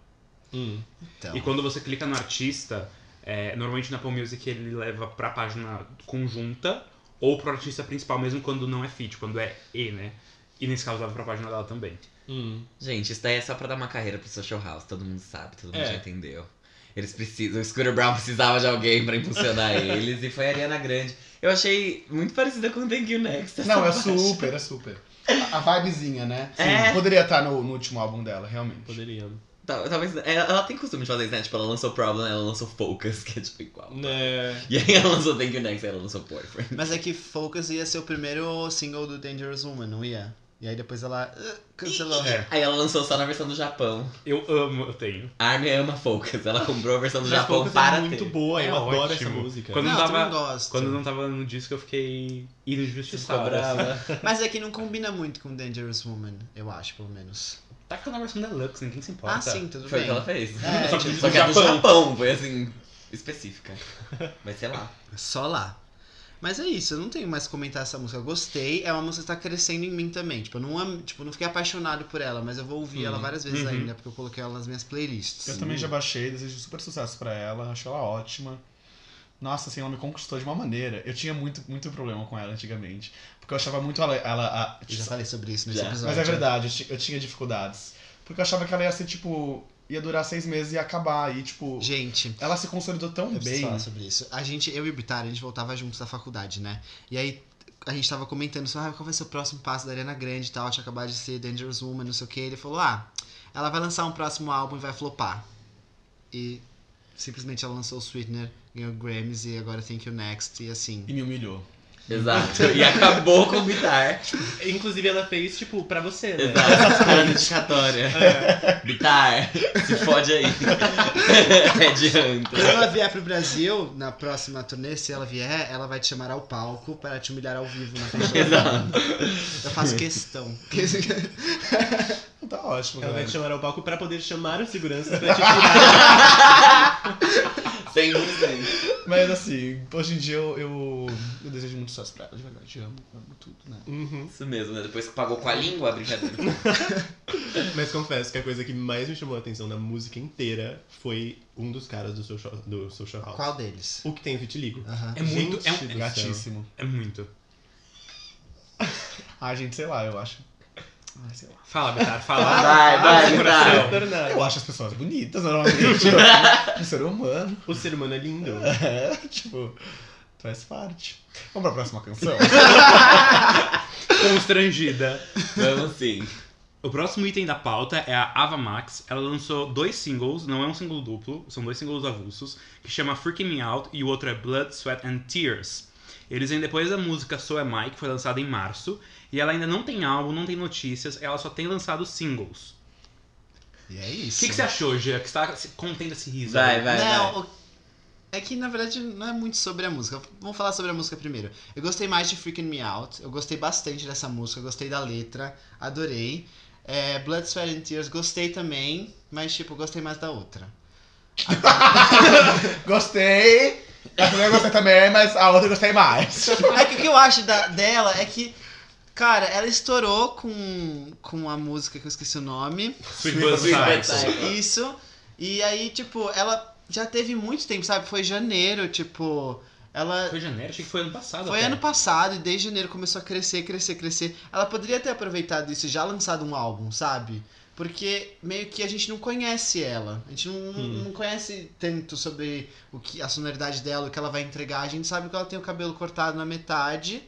Hum. Então, E quando você clica no artista, é, normalmente na Apple Music ele leva pra página conjunta ou pro artista principal, mesmo quando não é feat, quando é E, né? E nesse caso leva pra página dela também. Hum. Gente, isso daí é só pra dar uma carreira pro Social House, todo mundo sabe, todo mundo É. já entendeu. Eles precisam, o Scooter Brown precisava de alguém pra impulsionar eles e foi a Ariana Grande. Eu achei muito parecida com Thank You Next. essa Não, é faixa. super, é super. A, a vibezinha, né? Sim, É. poderia estar no, no último álbum dela, realmente. Poderia. Tal- Talvez. Ela, ela tem costume de fazer isso, né? Tipo, ela lançou Problem, ela lançou Focus, que é tipo igual. Né. E aí ela lançou Thank You Next, ela lançou Boyfriend. mas é que Focus ia ser o primeiro single do Dangerous Woman, não ia? E aí depois ela uh, cancelou. É. Aí ela lançou só na versão do Japão. Eu amo, eu tenho. A Army ama Focus, ela comprou a versão do Mas Japão Focus para é muito ter. boa, eu É adoro ótimo. essa música. Quando- não, não tava- gosto. Quando não tava no disco eu fiquei brava. assim. Mas é que não combina muito com Dangerous Woman, eu acho, pelo menos. Tá ficando na versão deluxe, ninguém se importa. Ah, sim, tudo Foi o bem. que ela fez. É, só, tipo, que, só que é do Japão. Japão, foi assim, específica. Mas sei lá. Só lá. Mas é isso, eu não tenho mais que comentar essa música. Eu gostei, é uma música que tá crescendo em mim também. Tipo, eu não, am- tipo, não fiquei apaixonado por ela, mas eu vou ouvir ela várias vezes Uhum. ainda, porque eu coloquei ela nas minhas playlists. Eu também já baixei, desejo super sucesso pra ela, acho ela ótima. Nossa, assim, ela me conquistou de uma maneira. Eu tinha muito, muito problema com ela antigamente. Porque eu achava muito ela. ela a- Eu já falei sobre isso nesse Já. episódio. mas é verdade, eu, eu tinha dificuldades. Porque eu achava que ela ia ser, tipo. Ia durar seis meses e ia acabar. E, tipo. Gente, Ela se consolidou tão eu bem. falar sobre isso. A gente, eu e o Bitar, a gente voltava juntos da faculdade, né? E aí a gente tava comentando sobre ah, qual vai ser o próximo passo da Ariana Grande e tal. Tinha acabado de ser Dangerous Woman, não sei o que. Ele falou: ah, ela vai lançar um próximo álbum e vai flopar. E simplesmente ela lançou o Sweetener, ganhou Grammys e agora Thank You Next. E assim. E me humilhou. Exato. E acabou com o Bitar. Inclusive, ela fez, tipo, pra você, né? Exato. A dedicatória. Bitar, se fode aí. É de Quando ela vier pro Brasil, na próxima turnê, se ela vier, ela vai te chamar ao palco para te humilhar ao vivo na frente banda. Eu faço questão. Tá ótimo, Ela vai galera. te chamar ao palco pra poder chamar os seguranças pra te tirar. 100%. Mas assim, hoje em dia eu, eu, eu desejo muito sucesso pra ela, de verdade. Amo, amo tudo, né? Uhum. Isso mesmo, né? Depois que pagou com a língua, brincadeira. Mas confesso que a coisa que mais me chamou a atenção na música inteira foi um dos caras do Social, do social House. Qual deles? O que tem vitiligo. Aham. É muito. É, Gente um- do Gatíssimo. é muito. Ah, gente, sei lá, eu acho. Ah, sei lá. Fala, Betar, fala. Vai, vai, vai. Eu acho as pessoas bonitas, normalmente. um ser humano. O ser humano é lindo. É, tipo, faz parte. Vamos pra próxima canção? Constrangida. Vamos sim. O próximo item da pauta é a Ava Max. Ela lançou dois singles, não é um single duplo, são dois singles avulsos, que chama Freaking Me Out e o outro é Blood, Sweat and Tears. Eles vêm depois da música So Am I, que foi lançada em março, e ela ainda não tem álbum, não tem notícias, ela só tem lançado singles. E é O isso. que, que você achou, Gia? Que você tá se- contendo esse riso? Vai, vai, vai. Não, o- é que na verdade não é muito sobre a música. Vamos falar sobre a música primeiro. Eu gostei mais de Freaking Me Out. Eu gostei bastante dessa música. Eu gostei da letra. Adorei. É, Blood, Sweat and Tears gostei também. Mas, tipo, gostei mais da outra. Gostei. A primeira eu gostei também, mas a outra eu gostei mais. É que o que eu acho da- dela é que, cara, ela estourou com, com a música que eu esqueci o nome. Sweet. Isso. E aí, tipo, ela já teve muito tempo, sabe? Foi janeiro, tipo. Ela. Foi janeiro? Achei que foi ano passado. Foi até. ano passado e desde janeiro começou a crescer, crescer, crescer. Ela poderia ter aproveitado isso e já lançado um álbum, sabe? Porque meio que a gente não conhece ela. A gente não, Hum. não conhece tanto sobre o que a sonoridade dela, o que ela vai entregar. A gente sabe que ela tem o cabelo cortado na metade.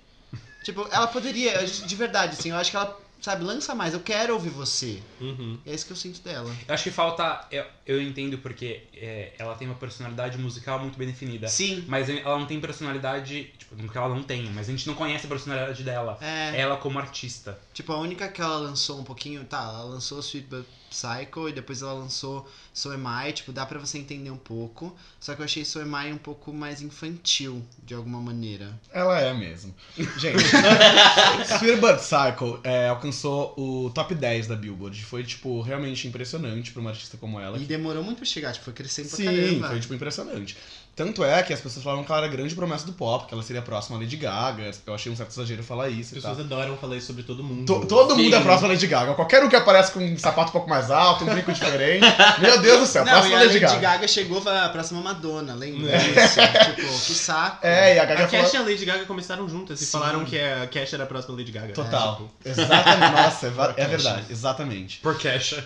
Tipo, ela poderia, de verdade, assim, eu acho que ela, sabe, lança mais. Eu quero ouvir você. Uhum. É isso que eu sinto dela. Eu acho que falta. Eu, eu entendo porque é, ela tem uma personalidade musical muito bem definida. Sim. Mas ela não tem personalidade. Tipo, não que ela não tem, mas a gente não conhece a personalidade dela. É. Ela como artista. Tipo, a única que ela lançou um pouquinho, tá, ela lançou Sweet But Psycho e depois ela lançou So Am I, tipo, dá pra você entender um pouco. Só que eu achei So Am I um pouco mais infantil, de alguma maneira. Ela é mesmo. Gente, Sweet Bud Cycle é, alcançou o top 10 da Billboard. Foi, tipo, realmente impressionante pra uma artista como ela. E demorou muito pra chegar, tipo, foi crescendo pra Sim, caramba. foi, tipo, impressionante. Tanto é que as pessoas falavam que ela era a grande promessa do pop, que ela seria a próxima Lady Gaga. Eu achei um certo exagero falar As isso tal. pessoas adoram falar isso sobre todo mundo. To- todo mundo Sim. é próximo a Lady Gaga. Qualquer um que aparece com um sapato um pouco mais alto, um brinco diferente. Meu Deus do céu, Não, próximo a Lady Lady Gaga. Gaga chegou a próxima Madonna, lembra disso? tipo, que saco. É, e a Gaga A falou... Cash e a Lady Gaga começaram juntas e Sim. falaram que a Cash era a próxima Lady Gaga. Total. É, tipo, Exatamente. Nossa, é, é Cash. verdade. Exatamente. Por Kesha.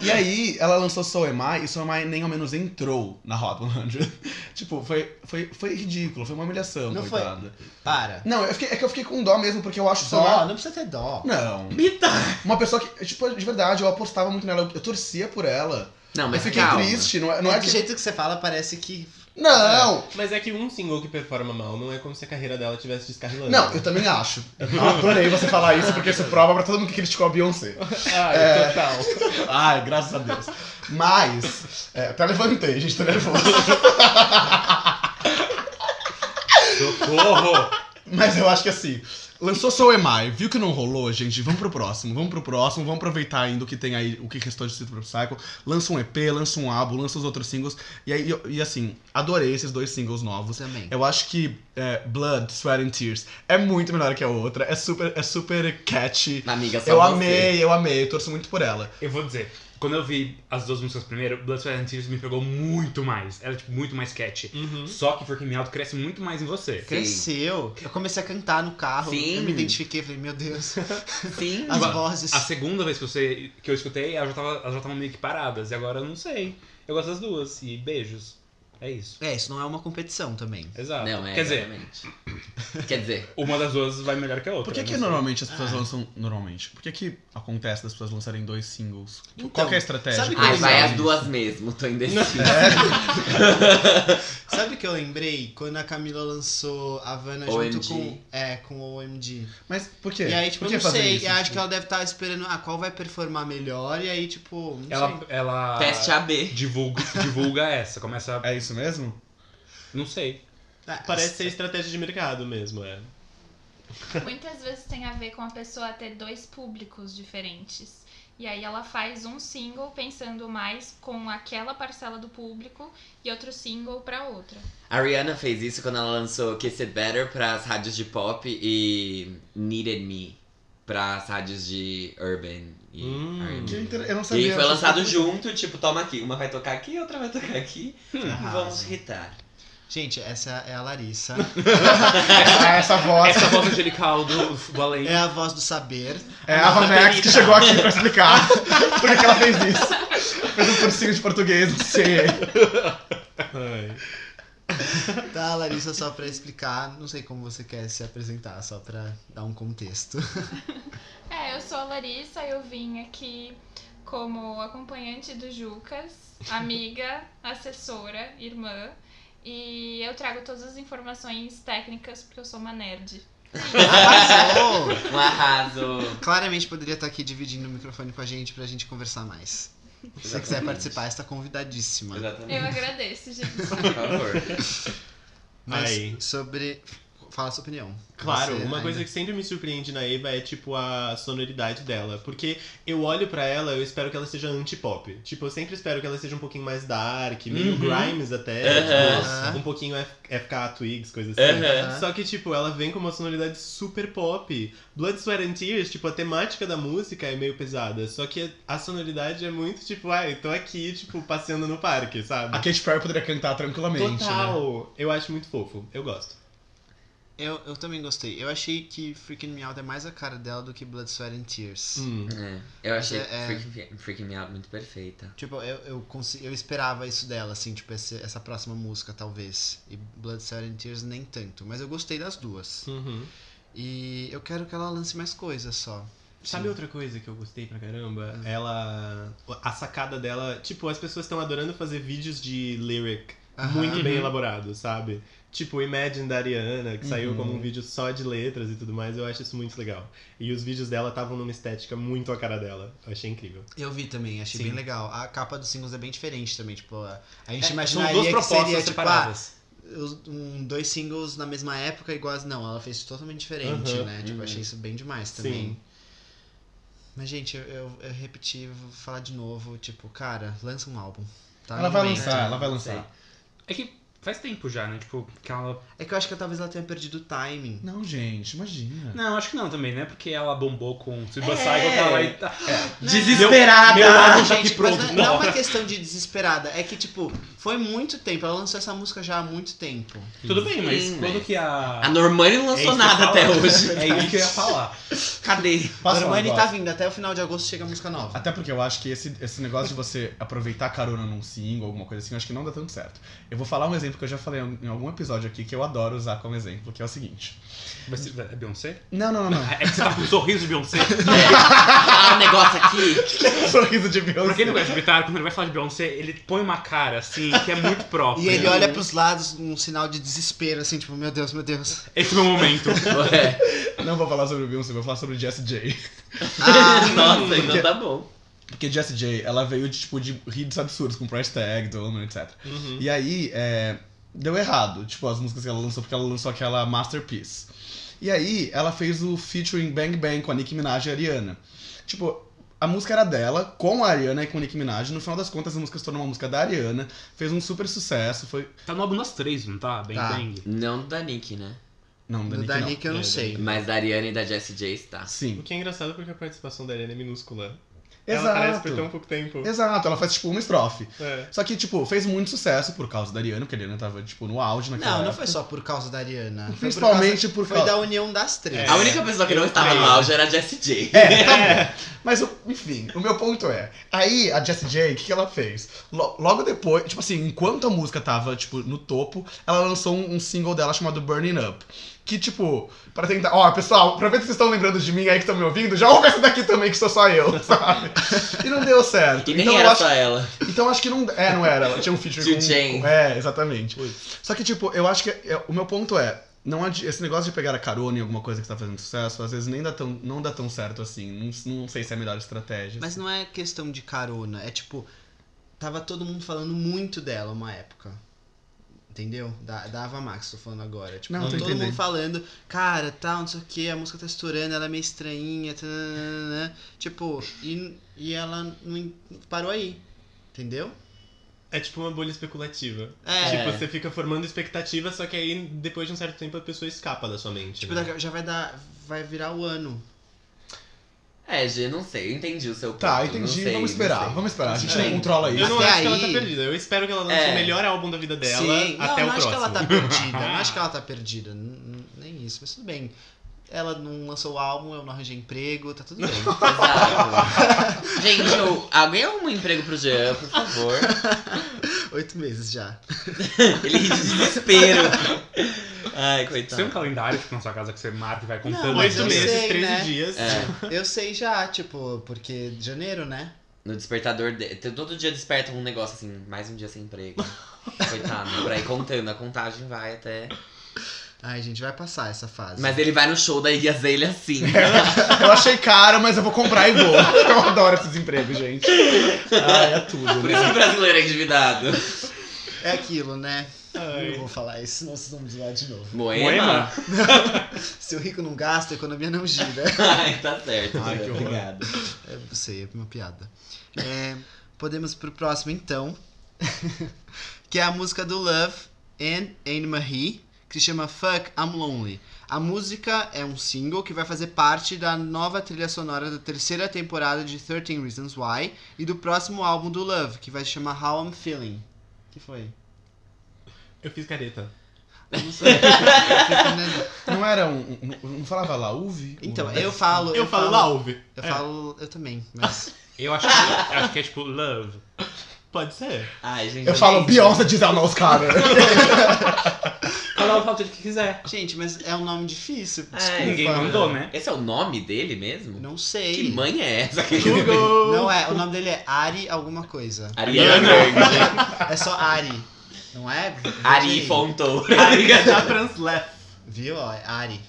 E aí, ela lançou So Am I, e So Am I nem ao menos entrou na Hot 100. Tipo, foi, foi, foi ridículo, foi uma humilhação, Não foi- coitada. Para. Não, eu fiquei- é que eu fiquei com dó mesmo, porque eu acho Dó, não precisa ter dó. Não. Bitar! Uma pessoa que, tipo, de verdade, eu apostava muito nela, eu, eu torcia por ela. Não, eu mas fiquei calma. triste, não é, não é do que... jeito que você fala, parece que. Não! Mas é que um single que performa mal não é como se a carreira dela tivesse descarrilando. Não, eu também acho. Eu adorei você falar isso, porque isso prova pra todo mundo que criticou a Beyoncé. Ai, É. total. Ai, graças a Deus. Mas, é, até levantei, gente, tô nervoso. Socorro! Mas eu acho que assim, Lançou So Am I, viu que não rolou, gente? Vamos pro próximo, vamos pro próximo, vamos aproveitar ainda o que tem aí, o que restou de Super Cycle. Lança um EP, lança um álbum, lança os outros singles. E aí, eu- e assim, adorei esses dois singles novos. Também. Eu acho que é, Blood, Sweat and Tears é muito melhor que a outra. É super, é super catchy. Amiga, só Eu você. amei, eu amei, eu torço muito por ela. Eu vou dizer, quando eu vi as duas músicas primeiro, Blood, Sweat and Tears me pegou muito mais. Era, tipo, muito mais catchy. Uhum. Só que Freaking Me Out cresce muito mais em você. Cresceu. Eu comecei a cantar no carro. Sim. Eu me identifiquei, falei, meu Deus. Sim. As Tipo, vozes. A segunda vez que, você, que eu escutei, elas já tava- elas já estavam meio que paradas. E agora eu não sei. Eu gosto das duas. E beijos. É isso. É, isso não é uma competição também. Exato. Não, é, Quer dizer, exatamente. Quer dizer, uma das duas vai melhor que a outra. Por que, eu que não normalmente as pessoas Ah. lançam. Normalmente? Por que, que acontece das pessoas lançarem dois singles? Então, Qual que é a estratégia? sabe que ai, vai as duas mesmo, tô indecisa. Sabe o que eu lembrei? Quando a Camila lançou Havana junto OMG. com. É, com o OMG. Mas por quê? E aí, tipo, por eu que não fazer sei. isso? eu acho Tipo, que ela deve estar esperando, ah, qual vai performar melhor, e aí, tipo, não Ela, sei. ela Teste AB. divulga, divulga essa. Começa a... É isso mesmo? Não sei. Ah, Parece ser estratégia de mercado mesmo, é. Muitas vezes tem a ver com a pessoa ter dois públicos diferentes. E aí ela faz um single pensando mais com aquela parcela do público e outro single pra outra. A Rihanna fez isso quando ela lançou Kiss It Better pras rádios de pop e Needed Me pras rádios de urban e Hum. Inter- Eu não sabia. foi lançado coisas. junto, tipo, toma aqui, uma vai tocar aqui, outra vai tocar aqui. Arrasa. Vamos irritar. Gente, essa é a Larissa. Ah, essa voz. Essa voz angelical do, do além. é a voz do saber. É a Vanex que chegou aqui pra explicar por que, que ela fez isso. Fez um cursinho de português, não sei. Ai. Tá, Larissa, só pra explicar, não sei como você quer se apresentar, só pra dar um contexto. É, eu sou a Larissa, eu vim aqui como acompanhante do Jucas, amiga, assessora, irmã. E eu trago todas as informações técnicas porque eu sou uma nerd. Arrasou! Um arraso. Claramente poderia estar aqui dividindo o microfone com a gente pra gente conversar mais. Se você quiser participar, está convidadíssima. Exatamente. Eu agradeço, gente. Por favor. Mas Aí. sobre. Fala a sua opinião. Claro, Você uma ainda- coisa que sempre me surpreende na Eva é, tipo, a sonoridade dela. Porque eu olho pra ela, eu espero que ela seja anti-pop. Tipo, eu sempre espero que ela seja um pouquinho mais dark, meio Uhum. Grimes até. Aham. tipo, um pouquinho F- FK Twigs, coisa assim. Aham. Só que, tipo, ela vem com uma sonoridade super pop. Blood, Sweat and Tears, tipo, a temática da música é meio pesada. Só que a sonoridade é muito, tipo, ai, tô aqui, tipo, passeando no parque, sabe? A Katy Perry poderia cantar tranquilamente, né? Total! Eu acho muito fofo. Eu gosto. Eu, eu também gostei. Eu achei que Freaking Me Out é mais a cara dela do que Blood, Sweat and Tears. Hum. É, eu achei É, é. Freaking, Freaking Me Out muito perfeita. Tipo, eu, eu, consi- eu esperava isso dela, assim, tipo, esse- essa próxima música, talvez. E Blood, Sweat and Tears nem tanto. Mas eu gostei das duas. Uhum. E eu quero que ela lance mais coisas só. Sabe Sim. outra coisa que eu gostei pra caramba? Ela. A sacada dela. Tipo, as pessoas estão adorando fazer vídeos de lyric Aham. muito bem Uhum. elaborados, sabe? Tipo, Imagine da Ariana, que saiu Uhum. como um vídeo só de letras e tudo mais, eu acho isso muito legal. E os vídeos dela estavam numa estética muito a cara dela. Eu achei incrível. Eu vi também, achei Sim. bem legal. A capa dos singles é bem diferente também, tipo, a, gente É, são imaginaria duas que propostas seria, tipo, ah, separadas. os- um, dois singles na mesma época iguais. Não, ela fez totalmente diferente, Uhum, né? Tipo, uhum. achei isso bem demais também. Sim. Mas, gente, eu, eu, eu repeti, vou falar de novo, tipo, cara, lança um álbum. Tá Ela vai lançar, ela vai Sei. lançar. É que faz tempo já, né? Tipo, que ela. É que eu acho que talvez ela tenha perdido o timing. Não, gente, imagina. Não, acho que não também, né? Porque ela bombou com Silver É. Cycle, tá lá e tá. Desesperada! Meu álbum tá aqui pronto. mas não, não é uma questão de desesperada. É que, tipo, foi muito tempo. Ela lançou essa música já há muito tempo. Tudo bem, mas Sim, quando que a. A Normani não É lançou ia nada até hoje. É isso que eu ia falar. Cadê? Posso um Normani tá vindo. Até o final de agosto chega a música nova. Até porque eu acho que esse, esse negócio de você aproveitar carona num single, alguma coisa assim, eu acho que não dá tanto certo. Eu vou falar um exemplo que eu já falei em algum episódio aqui que eu adoro usar como exemplo, que é o seguinte. Ser- É Beyoncé? Não, não, não, não. É que você tá com um sorriso de Beyoncé. Ah, um negócio aqui. Sorriso de Beyoncé. Pra quem não gosta de Bitar, quando ele vai falar de Beyoncé, ele põe uma cara assim, que é muito própria. E ele olha pros lados um sinal de desespero, assim, tipo, meu Deus, meu Deus. Esse é o meu momento. Ué. Não vou falar sobre Beyoncé, vou falar sobre Jessie J. Ah, nossa, então tá bom. Porque Jessie J, ela veio de, tipo, de hits absurdos, com price tag, Donor, etc. Uhum. E aí, é, deu errado, tipo, as músicas que ela lançou, porque ela lançou aquela Masterpiece. E aí, ela fez o featuring Bang Bang com a Nicki Minaj e a Ariana. Tipo, a música era dela, com a Ariana e com a Nicki Minaj. No final das contas, a música se tornou uma música da Ariana. Fez um super sucesso. Foi. Tá no álbum das três, não tá? Bang Tá. Bang. Não da Nick, né? Não, da Do Nicki da não. Nick eu não É, sei. Mas da Ariana e da Jessie J está. O Sim. que é engraçado porque a participação da Ariana é minúscula. Ela aparece por tão Exato. pouco tempo. Exato, ela faz tipo uma estrofe. É. Só que, tipo, fez muito sucesso por causa da Ariana, porque a Ariana tava, tipo, no auge naquela Não, não época. foi só por causa da Ariana. Foi Principalmente por Foi causa. da união das três. É. A única pessoa que não estava no auge era a Jessie J. É, tá. Mas, o- enfim, o meu ponto é. Aí, a Jessie J, o que, que ela fez? Lo- logo depois, tipo assim, enquanto a música tava, tipo, no topo, ela lançou um, um single dela chamado Burning Up. Que, tipo, pra tentar. Ó, pessoal, pra ver se vocês estão lembrando de mim aí que estão me ouvindo, já ouve essa daqui também, que sou só eu, sabe? E não deu certo. E nem então, era acho só ela. Então acho que não. É, não era. Ela tinha um feature com. Com- É, exatamente. Só que, tipo, eu acho que. é, o meu ponto é. Não esse negócio de pegar a carona em alguma coisa que tá fazendo sucesso, às vezes nem dá tão, não dá tão certo assim. Não, não sei se é a melhor estratégia. Mas não é questão de carona, é tipo, tava todo mundo falando muito dela uma época. Entendeu? Da, da Ava Max, tô falando agora. Tipo, Não, todo entendendo. mundo falando, cara, tal, não sei o que, a música tá estourando, ela é meio estranhinha, tananana. tipo, e, e ela não parou aí. Entendeu? É tipo uma bolha especulativa. É. Tipo, você fica formando expectativa, só que aí depois de um certo tempo a pessoa escapa da sua mente. Tipo, né? já vai dar. Vai virar o ano. É, G, não sei, eu entendi o seu ponto. Tá, não entendi. sei, vamos não esperar, vamos esperar. A gente É. não controla isso. Eu não Até acho que ela tá aí- perdida. Eu espero que ela lance É. o melhor álbum da vida dela Sim, até não, o não acho que próximo. ela tá perdida. Não acho que ela tá perdida. Nem isso, mas tudo bem. Ela não lançou o álbum, eu não arranjei emprego, tá tudo bem. Exato. Gente, eu, alguém arruma um emprego pro Jean, por favor. Oito meses já. Ele ri de desespero. Ai, Você tem um coitado. calendário, tipo, na sua casa que você marca e vai contando. Oito meses, sei, 13 né? dias. É, Eu sei já, tipo, porque de janeiro, né? no despertador de... Todo dia desperta um negócio assim, mais um dia sem emprego. Coitado, pra ir contando, a contagem vai até. Ai, gente, vai passar essa fase. Mas ele vai no show da Iggy Azalea assim. Eu achei caro, mas eu vou comprar e vou. Eu adoro esses empregos, gente. Ah, é tudo, Por né? isso que o brasileiro é endividado. É aquilo, né? Eu Ai. não vou falar isso, senão vocês vão me zoar de novo. Moema? Se o rico não gasta, a economia não gira. Ai, tá certo. Ai, que. Obrigado. Eu sei, é uma piada. É, podemos pro próximo, então. que é a música do Love and Anne Marie, que se chama Fuck, I'm Lonely. A música é um single que vai fazer parte da nova trilha sonora da terceira temporada de 13 Reasons Why e do próximo álbum do Love, que vai se chamar How I'm Feeling. que foi? Eu fiz careta. Eu não sei. Não era um. um- Não falava laúve? Então, eu falo. Eu, falo lauve. Eu É, falo. Eu também, mas. Eu acho que, eu acho que é tipo love. Pode ser. Ai, gente. Eu falo. Beyoncé diz our nose cara. Cada um fala o que quiser. Gente, mas é um nome difícil. É, Desculpa. Ninguém mandou, né? Esse é o nome dele mesmo? Não sei. Que mãe é essa? Google! Não é, o nome dele é Ari alguma coisa. Ariana. É só Ari. Não é? Ari aí. Fontoura. Da Translef. Viu? Ó, é Ari.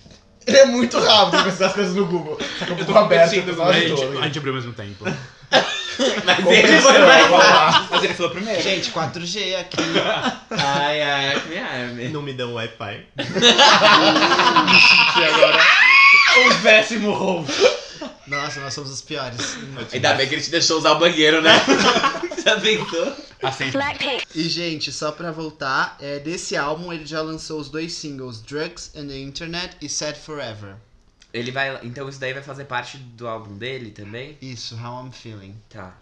Ele é muito rápido pra pesquisar as coisas no Google. Tá com o Eu tô Google aberto o a gente abriu ao mesmo tempo. Mas ele foi mais rápido. Mas ele falou primeiro. Gente, 4G aqui. Ai, ai, que me arme. Não me dão Wi-Fi. E agora, o péssimo roubo. Nossa, nós somos os piores. Ainda bem que ele te deixou usar o banheiro, né? Já pensou? Assim, E, gente, só pra voltar, é, desse álbum ele já lançou os dois singles, Drugs and the Internet e Sad Forever. Ele vai. Então isso daí vai fazer parte do álbum dele também? Isso, How I'm Feeling. Tá.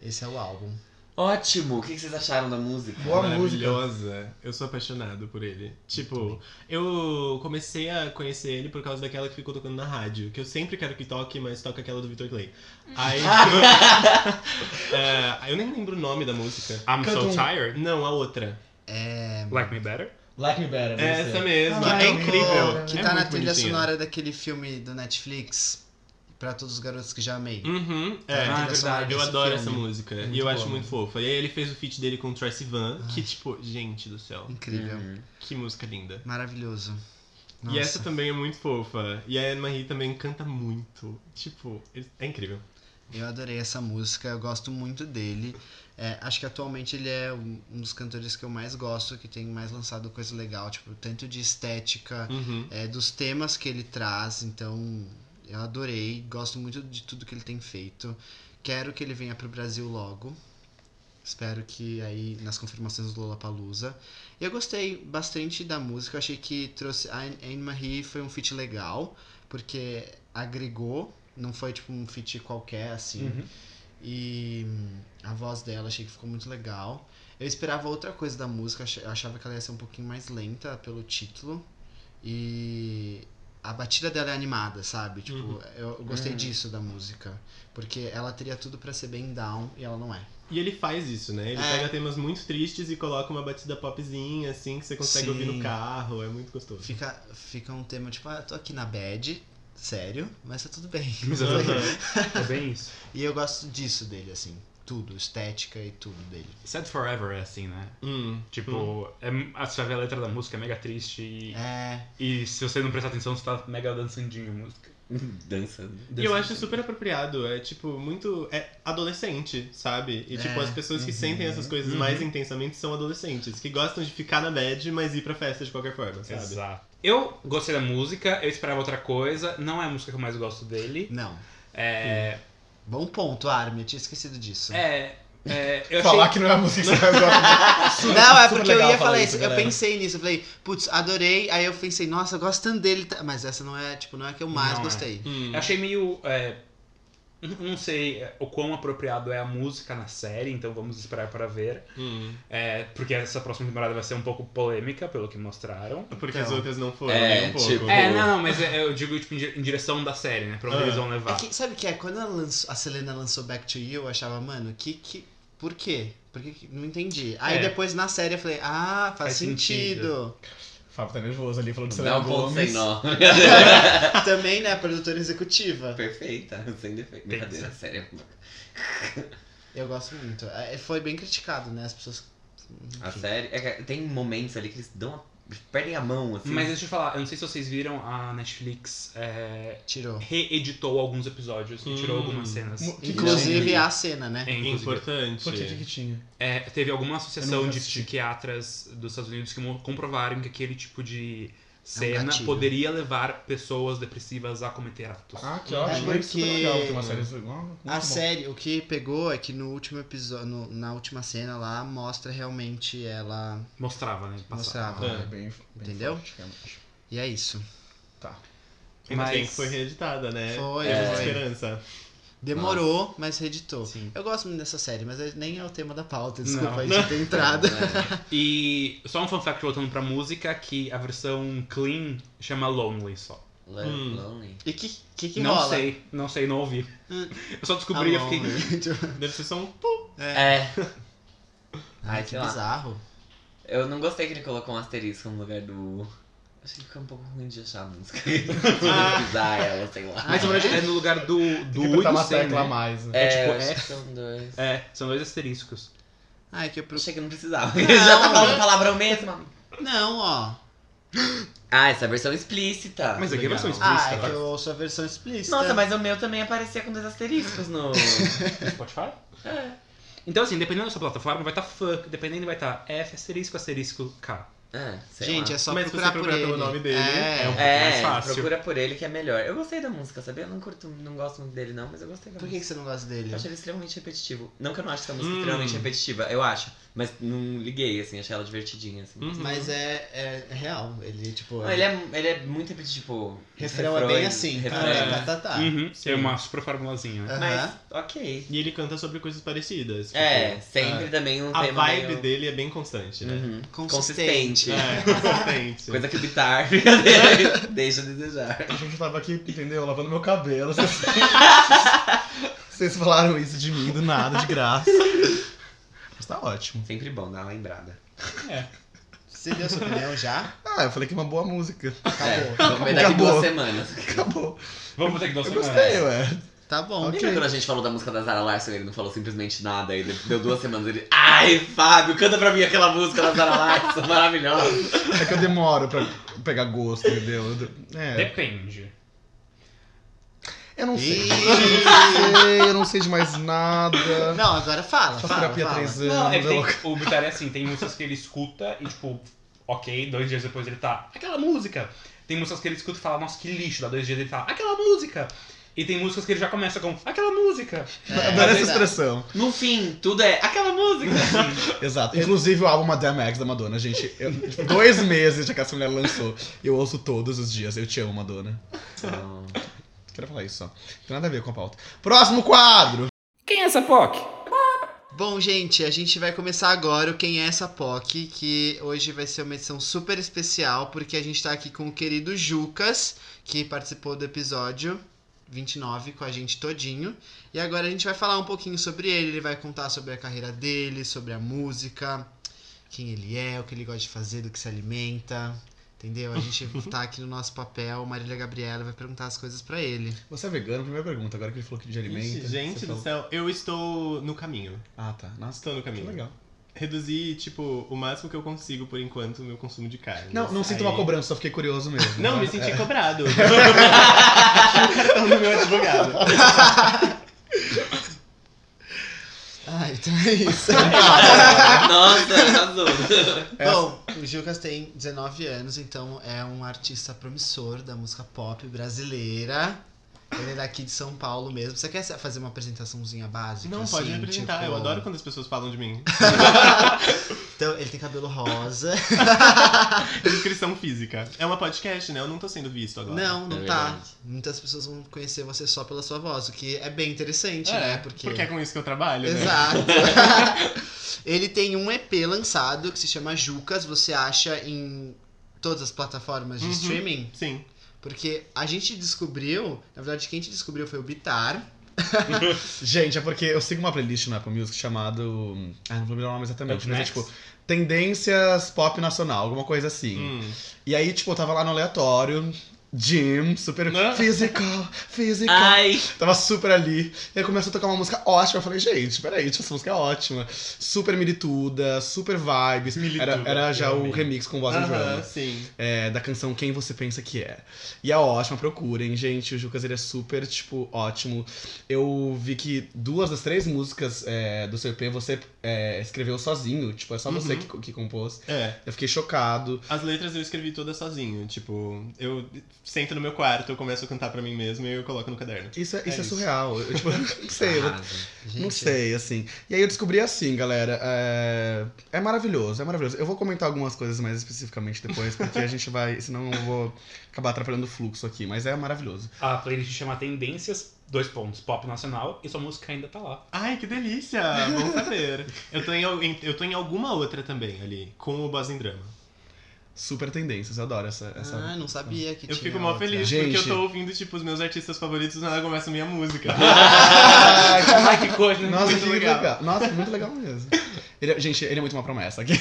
Esse é o álbum. Ótimo! O que vocês acharam da música? Boa música. Maravilhosa. Eu sou apaixonado por ele. Tipo, eu comecei a conhecer ele por causa daquela que ficou tocando na rádio. Que eu sempre quero que toque, mas toca aquela do Victor Clay. Aí. é, eu nem lembro o nome da música. I'm so um- tired. Não, a outra. É. Like me better? Like Me Better. É essa mesmo. Ah, é incrível. Que é tá na muito trilha bonitinha. sonora daquele filme do Netflix. Pra todos os garotos que já amei. Uhum, Tá é. trilha verdade. Eu adoro filme. essa música. Muito e eu boa, acho muito fofa. E aí ele fez o feat dele com o Tracy Van, que, tipo, gente do céu. Incrível. Uhum. Que música linda. Maravilhoso. E Nossa. essa também é muito fofa. E a Anne Marie também canta muito. Tipo, é incrível. Eu adorei essa música, eu gosto muito dele. É, acho que atualmente ele é um dos cantores que eu mais gosto, que tem mais lançado coisa legal, tipo, tanto de estética, Uhum. é, dos temas que ele traz, então eu adorei, gosto muito de tudo que ele tem feito. Quero que ele venha pro Brasil logo. Espero que aí nas confirmações do Lollapalooza. Eu gostei bastante da música, achei que trouxe a Anne-Marie foi um feat legal, porque agregou, não foi tipo um feat qualquer assim. Uhum. E hum, a voz dela achei que ficou muito legal. Eu esperava outra coisa da música, achava que ela ia ser um pouquinho mais lenta pelo título. E a batida dela é animada, sabe? Tipo, Uhum. eu, eu gostei Uhum. disso da música. Porque ela teria tudo pra ser bem down e ela não é. E ele faz isso, né? Ele É. pega temas muito tristes e coloca uma batida popzinha, assim, que você consegue Sim. ouvir no carro. É muito gostoso. Fica, fica um tema tipo, ah, tô aqui na bad, sério, mas tá tudo bem. Exatamente. É bem isso. e eu gosto disso dele, assim. Tudo, estética e tudo dele. Sad Forever é assim, né? Hum. Tipo, é, a- você vai ver a letra da música é mega triste e, É, e se você não prestar atenção, você tá mega dançandinho a música. Dançando. E eu acho super apropriado, é tipo, muito. É adolescente, sabe? E tipo, É, as pessoas que uhum, sentem essas coisas uhum. mais intensamente são adolescentes, que gostam de ficar na bad, mas ir pra festa de qualquer forma, sabe? Exato. Eu gostei da música, eu esperava outra coisa, não é a música que eu mais gosto dele. não. É. Bom ponto, Armin, eu tinha esquecido disso. É. é eu Falar achei. que não é a música que você mais gosta. Não, é porque eu ia falar isso, isso. Eu galera. pensei nisso. Eu falei, putz, adorei. Aí eu pensei, nossa, eu gosto tanto dele. tá- Mas essa não é, tipo, não é a que eu mais Não é. gostei. Hum. Eu achei meio. é, não sei é, o quão apropriado é a música na série, então vamos esperar para ver. Hum. É, porque essa próxima temporada vai ser um pouco polêmica, pelo que mostraram. Porque Então. as outras não foram É, nem um pouco. tipo- É, não, não, mas é, eu digo tipo, em di- em direção da série, né? Pra onde Ah. eles vão É levar. que, sabe o que é? Quando ela lançou- a Selena lançou Back to You, eu achava, mano, que. que por quê? Por que, que- não entendi. Aí É. depois na série eu falei, ah, faz, Faz sentido. O Fábio tá nervoso ali, falando de Dá Selena um ponto sem Gomez. nó. Também, né, produtora executiva. Perfeita, sem defeito. Brincadeira, sério. Eu gosto muito. É, Foi bem criticado, né? As pessoas. A série. é que tem momentos ali que eles dão uma- perdem a mão, assim. Mas deixa eu falar, eu não sei se vocês viram, a Netflix é, Tirou. reeditou alguns episódios e tirou Hum. algumas cenas. Que Inclusive Não. a cena, né? É. Importante. Por que que, tinha? É, teve alguma associação de psiquiatras dos Estados Unidos que comprovaram que aquele tipo de cena gatilho. poderia levar pessoas depressivas a cometer atos. Ah, que É ótimo. É super porque- legal ter uma série muito A bom. série, o que pegou é que no último episódio, no- na última cena lá, mostra realmente ela. Mostrava, né? Passava. Mostrava. É bem, bem Entendeu? forte. E é isso. Tá. Ainda bem Mas- que foi reeditada, né? Foi, foi. esperança. Demorou, mas reeditou. Sim. Eu gosto muito dessa série, mas é- nem é o tema da pauta, desculpa Não. aí de ter entrado. É. E só um fun fact voltando pra música, que a versão clean chama Lonely só. Lo- Hum. Lonely. E que que, que não rola? sei, não sei, não ouvi. Hum. Eu só descobri e Ah, fiquei. Deve ser só um. É. Ai, Ai, que sei lá. bizarro. Eu não gostei que ele colocou um asterisco no lugar do. Achei que ficou um pouco ruim de achar a música. pesquisar ela, sei lá. Mas na verdade é no lugar do, do U e do C, né? mais. né? É, tipo, eu acho é- são dois. É, são dois asteriscos. Ai, que eu procuro. achei que não precisava. Já tá falando palavrão mesmo. Não, ó. Ah, essa é a versão explícita. Mas aqui é a versão explícita. Ah, é que eu ouço a versão explícita. Nossa, mas o meu também aparecia com dois asteriscos no. No Spotify? É. Então, assim, dependendo da sua plataforma, vai estar fuck, dependendo vai estar F, asterisco, asterisco, K. É, Gente, lá. é só Mas procurar você por procurar ele. pelo nome dele, é. é um- É, mais fácil. procura por ele que é melhor. Eu gostei da música, sabia? Eu não curto, não gosto muito dele não, mas eu gostei da Por que, que música. você não gosta dele? Eu achei ele extremamente repetitivo. Não que eu não ache essa música Hum. extremamente repetitiva, eu acho. Mas não liguei, assim, achei ela divertidinha, assim. Uhum. Mas é, é, é real. Ele, tipo. Não, ele, é, ele é muito repetitivo. os Refrão é bem assim. refrão. Tá, É. tá, tá. Uhum, sim. é uma super formulazinha? Aham. Mas, ok. E ele canta sobre coisas parecidas. tipo, É, sempre é. também um A tema vibe meio... dele é bem constante, né? Uhum. Consistente. Consistente. É, consistente. Coisa que o Bitar, deixa a desejar. A gente tava aqui, entendeu? Lavando meu cabelo. Vocês falaram isso de mim do nada, de graça. Tá ótimo. Sempre bom dar uma lembrada. Você deu sua opinião já? Ah, eu falei que é uma boa música. Acabou. É, vamos ver daqui duas semanas. Acabou. Vamos ter que dar Eu gostei, ué. Tá bom. Ok. Lembra quando a gente falou da música da Zara Larson ele não falou simplesmente nada? E deu duas semanas ele. Ai, Fábio, canta pra mim aquela música da Zara Larson, maravilhosa. É que eu demoro pra pegar gosto, entendeu? É. Depende. Eu não sei. Eu não sei, eu não sei de mais nada. Não, agora fala, Faço fala, terapia há fala. três anos. Não, é que tem, o Bitar é assim, tem músicas que ele escuta e, tipo, ok, dois dias depois ele tá, aquela música. Tem músicas que ele escuta e fala, nossa, que lixo. Dá dois dias ele fala, aquela música. E tem músicas que ele já começa com, aquela música. É, Adoro essa verdade. expressão. No fim, tudo é aquela música. Exato. Inclusive o álbum Madame X da Madonna, gente. eu- tipo, dois meses já que essa mulher lançou. Eu ouço todos os dias. Eu te amo, Madonna. Quero falar isso só. Não tem nada a ver com a pauta. Próximo quadro! Quem é essa POC? Bom, gente, a gente vai começar agora o Quem é essa POC, que hoje vai ser uma edição super especial, porque a gente tá aqui com o querido Jucas, que participou do episódio 29 com a gente todinho. E agora a gente vai falar um pouquinho sobre ele, ele vai contar sobre a carreira dele, sobre a música, quem ele é, o que ele gosta de fazer, do que se alimenta. Entendeu? A gente tá aqui no nosso papel, Marília Gabriela vai perguntar as coisas pra ele. Você é vegano? Primeira pergunta. Agora que ele falou que de alimenta. Ixi, gente do falou- céu, eu estou no caminho. Ah, tá. Nossa, Estou no que caminho. legal. Reduzir, tipo, o máximo que eu consigo, por enquanto, o meu consumo de carne. Não, não sinto Aí- uma cobrança, só fiquei curioso mesmo. Não, me É. senti cobrado. o cartão do meu advogado. Ah, então é isso. Nossa, arrasou. Bom, o Jucas tem 19 anos, então é um artista promissor da música pop brasileira. Ele é daqui de São Paulo mesmo. Você quer fazer uma apresentaçãozinha básica? Não, assim, pode me apresentar. tipo- Eu adoro quando as pessoas falam de mim. Então, ele tem cabelo rosa. Descrição física. É uma podcast, né? Eu não tô sendo visto agora. Não, não É tá. verdade. Muitas pessoas vão conhecer você só pela sua voz, o que é bem interessante, É, né? porque... Porque... é com isso que eu trabalho, né? Exato. ele tem um EP lançado que se chama Jucas. Você acha em todas as plataformas de Uhum. streaming? Sim. Porque a gente descobriu, na verdade, quem te descobriu foi o Bitar. Gente, é porque eu sigo uma playlist no Apple Music chamado. Ah, não vou lembrar o nome exatamente, mas é tipo. Tendências pop nacional, alguma coisa assim. Hum. E aí, tipo, eu tava lá no aleatório, gym, super Né? physical, physical. Ai, Tava super ali. E aí começou a tocar uma música ótima. Eu falei, gente, peraí, essa música é ótima. Super milituda, super vibes. Milituda, Era, era já o remix com voz and Aham, drama. sim. é, da canção Quem Você Pensa Que É. E é ótima, procurem, gente. O Jucas ele é super, tipo, ótimo. Eu vi que duas das três músicas é, do seu EP você é, escreveu sozinho. Tipo, é só você Uhum. que, que compôs. É. Eu fiquei chocado. As letras eu escrevi todas sozinho. Tipo, eu sento no meu quarto, eu começo a cantar pra mim mesmo e eu coloco no caderno. Isso é, isso é isso. surreal. Eu, tipo, não sei. eu- Não sei, assim. E aí eu descobri assim, galera. É... é maravilhoso, é maravilhoso. Eu vou comentar algumas coisas mais especificamente depois, porque a gente vai. Senão eu vou acabar atrapalhando o fluxo aqui. Mas é maravilhoso. A playlist chama Tendências, dois pontos, pop nacional, e sua música ainda tá lá. Ai, que delícia! Bom saber. eu, tô em, eu tô em alguma outra também ali, com o Boss em Drama. Super tendências, eu adoro essa. essa... Ah, não sabia que Eu tinha fico mó outra. feliz Gente. porque eu tô ouvindo, tipo, os meus artistas favoritos e nada começa a minha música. Ai, que- coisa, né? Nossa, Muito que legal. legal. Nossa, muito legal mesmo. Ele é- gente, ele é muito uma promessa aqui.